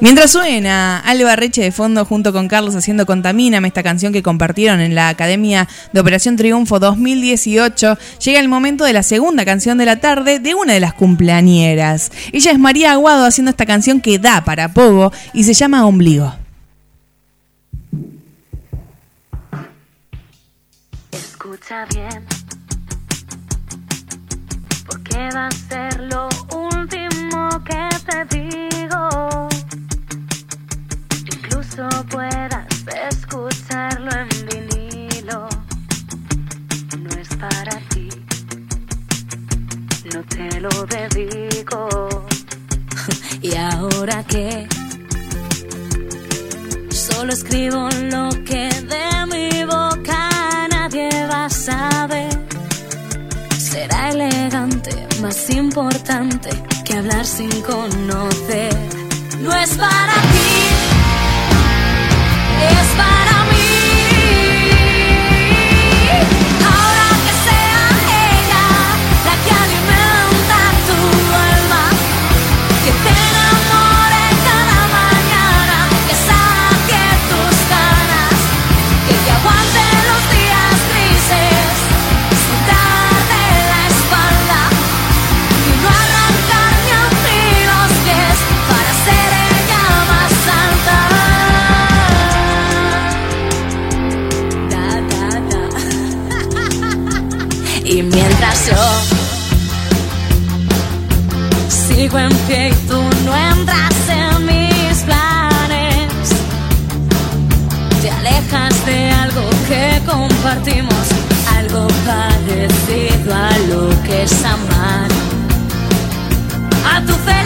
Mientras suena Alba Reche de fondo junto con Carlos haciendo Contamíname, esta canción que compartieron en la Academia de Operación Triunfo 2018, llega el momento de la segunda canción de la tarde de una de las cumpleañeras. Ella es María Aguado haciendo esta canción que da para poco y se llama Ombligo. Escucha bien, porque va a ser lo último que te digo. Incluso puedas escucharlo en vinilo. No es para ti, no te lo dedico. (laughs) ¿Y ahora qué? Solo escribo lo que de mi boca nadie va a saber. Será elegante, más importante que hablar sin conocer. No es para ti, yo sigo en pie y tú no entras en mis planes. Te alejas de algo que compartimos, algo parecido a lo que es amar. A tu felicidad.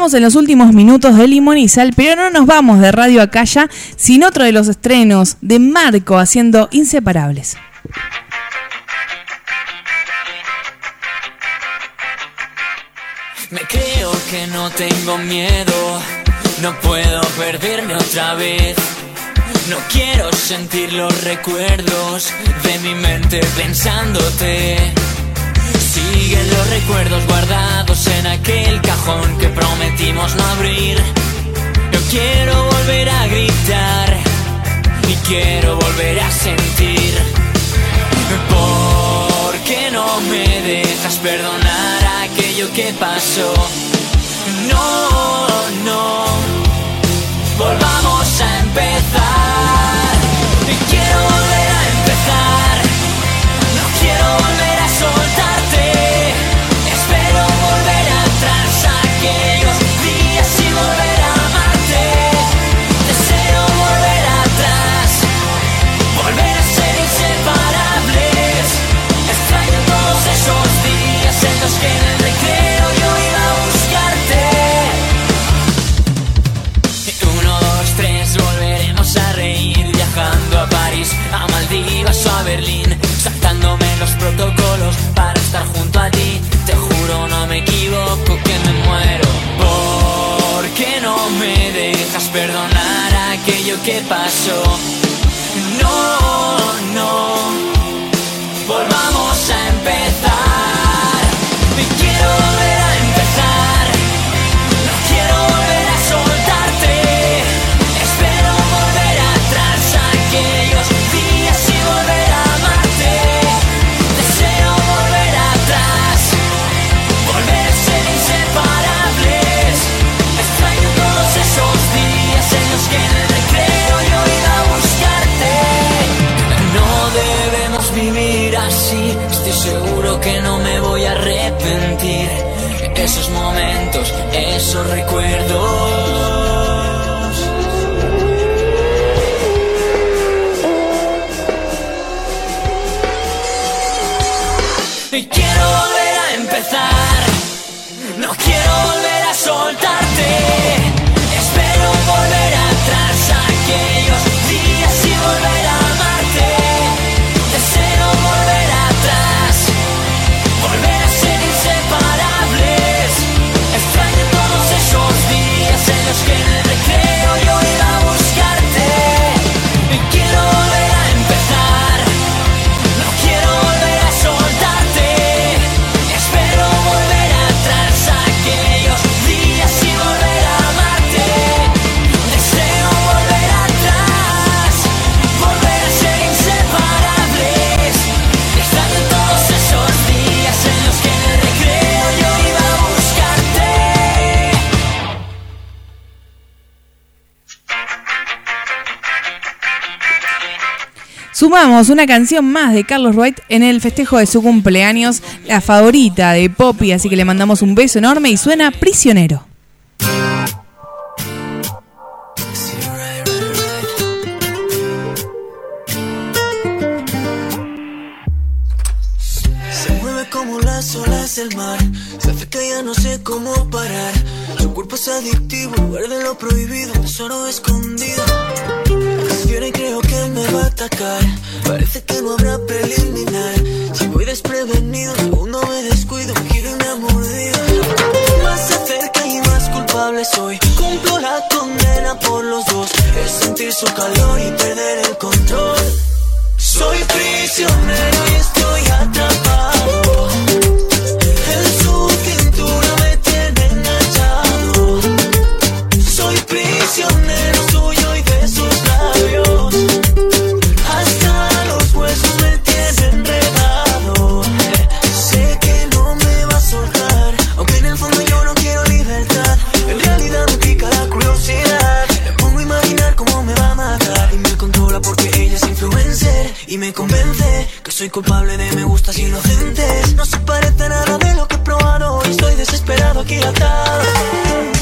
Estamos en los últimos minutos de Limón y Sal, pero no nos vamos de Radio Acaya sin otro de los estrenos de Marco haciendo Inseparables. Me creo que no tengo miedo, no puedo perderme otra vez. No quiero sentir los recuerdos de mi mente pensándote. Siguen los recuerdos guardados en aquel cajón que prometimos no abrir. Yo quiero volver a gritar y quiero volver a sentir. ¿Por qué no me dejas perdonar aquello que pasó? No, no. Volvamos a empezar. estar junto a ti. Te juro, no me equivoco, que me muero. ¿Por qué no me dejas perdonar aquello que pasó? No, no. Sumamos una canción más de Carlos Wright en el festejo de su cumpleaños, la favorita de Poppy, así que le mandamos un beso enorme y suena prisionero. Olas del mar. Se hace que ya no sé cómo parar. Su cuerpo es adictivo, lugar de lo prohibido, tesoro escondido. Prefiero y creo que me va a atacar. Parece que no habrá preliminar. Si voy desprevenido, segundo me descuido, me ha mordido. Más se acerca y más culpable soy. Cumplo la condena por los dos. Es sentir su calor y perder el control. Soy prisionero y estoy atrapado. Soy culpable de me gustas inocentes. No se parece nada de lo que he probado. Y estoy desesperado aquí atado.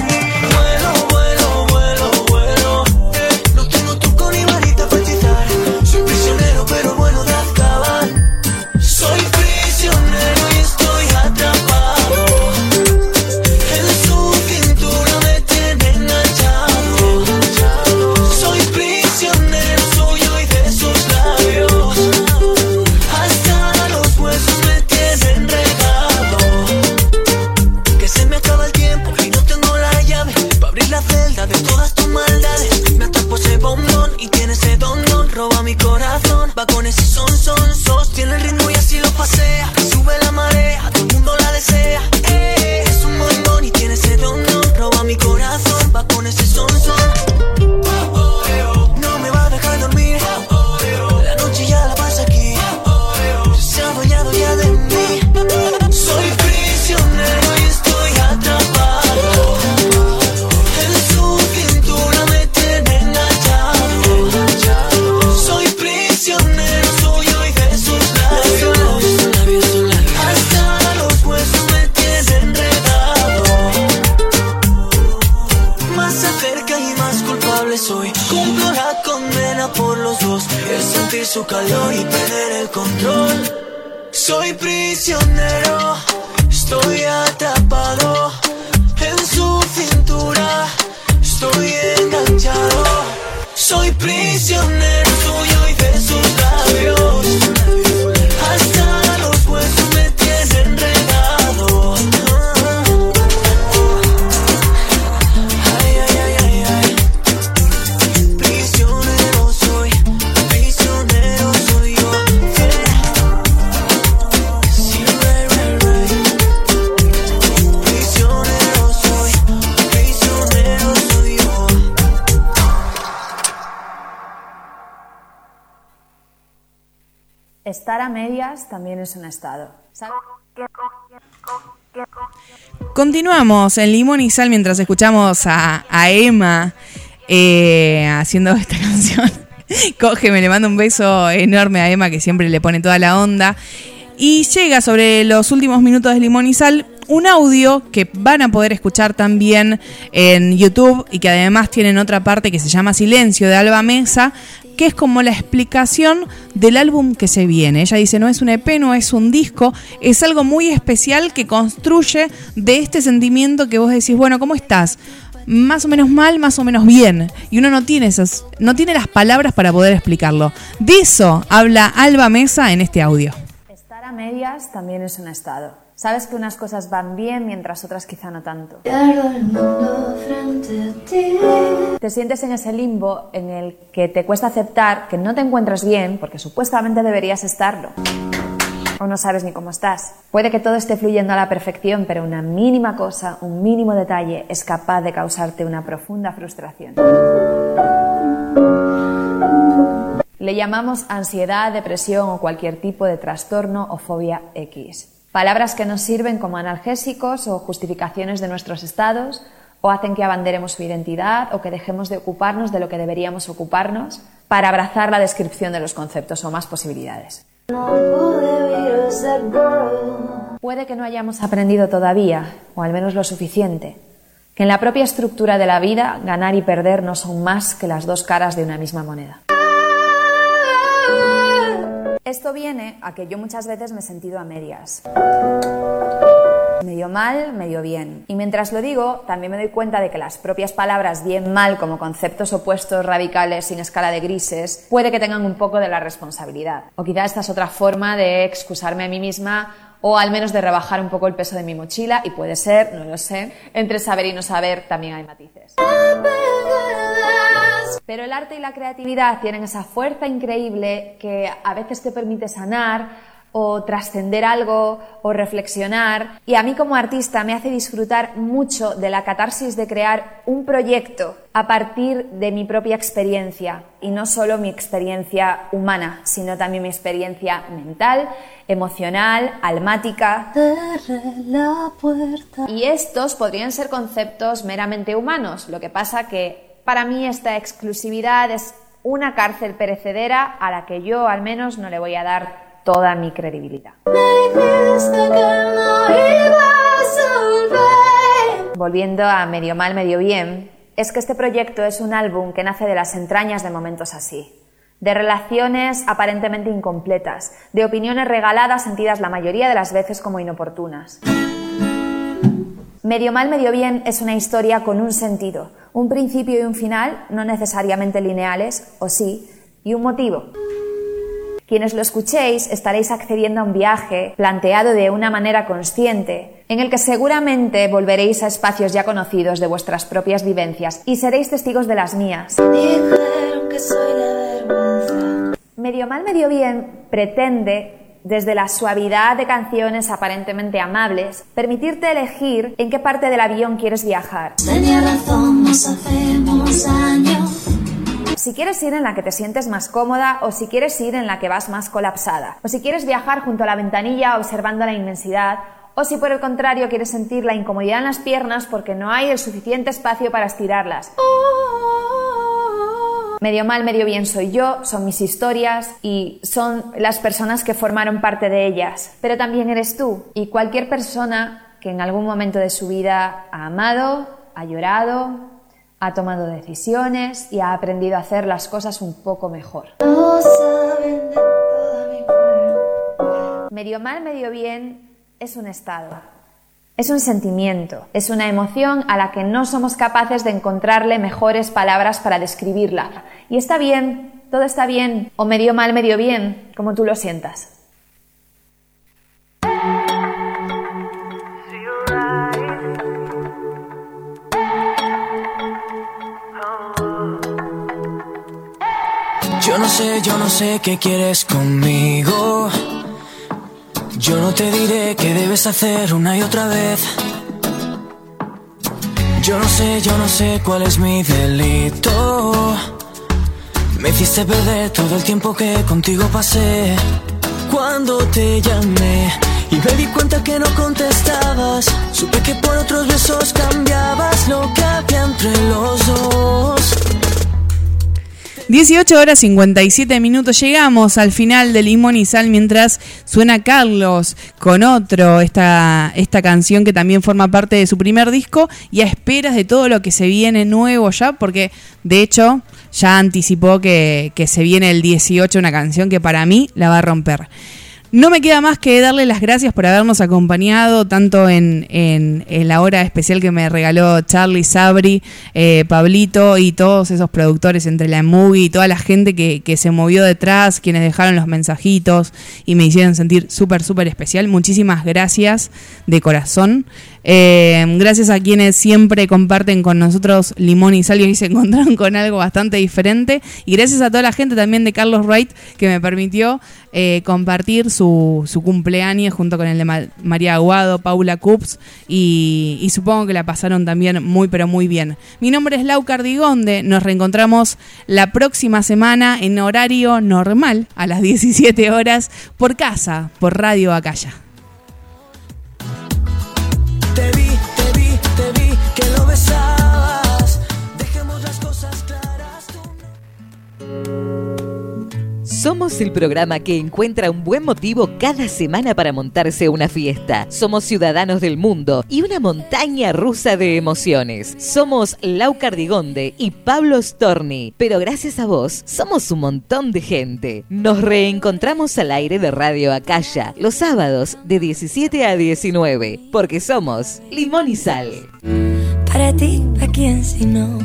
Su calor y perder el control. Soy prisionero, Estar a medias también es un estado. Continuamos en Limón y Sal mientras escuchamos a, a Emma eh, haciendo esta (laughs) canción. Cógeme, le mando un beso enorme a Emma que siempre le pone toda la onda. Y llega sobre los últimos minutos de Limón y Sal un audio que van a poder escuchar también en YouTube y que además tienen otra parte que se llama Silencio de Alba Mesa que es como la explicación del álbum que se viene. Ella dice, no es un EP, no es un disco, es algo muy especial que construye de este sentimiento que vos decís, bueno, ¿cómo estás? Más o menos mal, más o menos bien. Y uno no tiene esas, no tiene las palabras para poder explicarlo. De eso habla Alba Mesa en este audio. Estar a medias también es un estado. Sabes que unas cosas van bien mientras otras quizá no tanto. Te sientes en ese limbo en el que te cuesta aceptar que no te encuentras bien porque supuestamente deberías estarlo. O no sabes ni cómo estás. Puede que todo esté fluyendo a la perfección, pero una mínima cosa, un mínimo detalle es capaz de causarte una profunda frustración. Le llamamos ansiedad, depresión o cualquier tipo de trastorno o fobia X. Palabras que nos sirven como analgésicos o justificaciones de nuestros estados o hacen que abanderemos su identidad o que dejemos de ocuparnos de lo que deberíamos ocuparnos para abrazar la descripción de los conceptos o más posibilidades. Puede que no hayamos aprendido todavía, o al menos lo suficiente, que en la propia estructura de la vida ganar y perder no son más que las dos caras de una misma moneda. Esto viene a que yo muchas veces me he sentido a medias. Medio mal, medio bien. Y mientras lo digo, también me doy cuenta de que las propias palabras bien mal como conceptos opuestos radicales sin escala de grises puede que tengan un poco de la responsabilidad. O quizá esta es otra forma de excusarme a mí misma o al menos de rebajar un poco el peso de mi mochila y puede ser, no lo sé, entre saber y no saber también hay matices. Pero el arte y la creatividad tienen esa fuerza increíble que a veces te permite sanar o trascender algo o reflexionar. Y a mí como artista me hace disfrutar mucho de la catarsis de crear un proyecto a partir de mi propia experiencia. Y no solo mi experiencia humana, sino también mi experiencia mental, emocional, almática. Y estos podrían ser conceptos meramente humanos, lo que pasa que para mí esta exclusividad es una cárcel perecedera a la que yo al menos no le voy a dar toda mi credibilidad. Volviendo a medio mal, medio bien, es que este proyecto es un álbum que nace de las entrañas de momentos así, de relaciones aparentemente incompletas, de opiniones regaladas sentidas la mayoría de las veces como inoportunas. Medio mal, medio bien es una historia con un sentido, un principio y un final, no necesariamente lineales, o sí, y un motivo. Quienes lo escuchéis estaréis accediendo a un viaje planteado de una manera consciente, en el que seguramente volveréis a espacios ya conocidos de vuestras propias vivencias y seréis testigos de las mías. Medio mal, medio bien pretende desde la suavidad de canciones aparentemente amables, permitirte elegir en qué parte del avión quieres viajar. Tenía razón, nos hacemos daño. Si quieres ir en la que te sientes más cómoda o si quieres ir en la que vas más colapsada, o si quieres viajar junto a la ventanilla observando la inmensidad, o si por el contrario quieres sentir la incomodidad en las piernas porque no hay el suficiente espacio para estirarlas. Medio mal, medio bien soy yo, son mis historias y son las personas que formaron parte de ellas. Pero también eres tú y cualquier persona que en algún momento de su vida ha amado, ha llorado, ha tomado decisiones y ha aprendido a hacer las cosas un poco mejor. Medio mal, medio bien es un estado, es un sentimiento, es una emoción a la que no somos capaces de encontrarle mejores palabras para describirla. Y está bien, todo está bien, o medio mal, medio bien, como tú lo sientas. Yo no sé, yo no sé qué quieres conmigo. Yo no te diré qué debes hacer una y otra vez. Yo no sé, yo no sé cuál es mi delito. Me hiciste perder todo el tiempo que contigo pasé. Cuando te llamé y me di cuenta que no contestabas, supe que por otros besos cambiabas lo que había entre los dos. 18 horas 57 minutos. Llegamos al final de Limón y Sal mientras suena Carlos con otro, esta, esta canción que también forma parte de su primer disco y a esperas de todo lo que se viene nuevo ya, porque de hecho ya anticipó que, que se viene el 18 una canción que para mí la va a romper. No me queda más que darle las gracias por habernos acompañado tanto en, en, la hora especial que me regaló Charlie, Sabri, eh, Pablito y todos esos productores entre la movie y toda la gente que, que se movió detrás, quienes dejaron los mensajitos y me hicieron sentir súper, súper especial. Muchísimas gracias de corazón. Eh, gracias a quienes siempre comparten con nosotros limón y sal y se (laughs) encontraron con algo bastante diferente. Y gracias a toda la gente también de Carlos Wright que me permitió eh, compartir su, su cumpleaños junto con el de Ma- María Aguado, Paula Cups y, y supongo que la pasaron también muy pero muy bien. Mi nombre es Lau Cardigonde, nos reencontramos la próxima semana en horario normal a las 17 horas por casa, por Radio Acaya. Somos el programa que encuentra un buen motivo cada semana para montarse una fiesta. Somos ciudadanos del mundo y una montaña rusa de emociones. Somos Lau Cardigonde y Pablo Storni, pero gracias a vos somos un montón de gente. Nos reencontramos al aire de Radio Acaya los sábados de 17 a 19, porque somos Limón y Sal. Para ti, ¿a quién si no?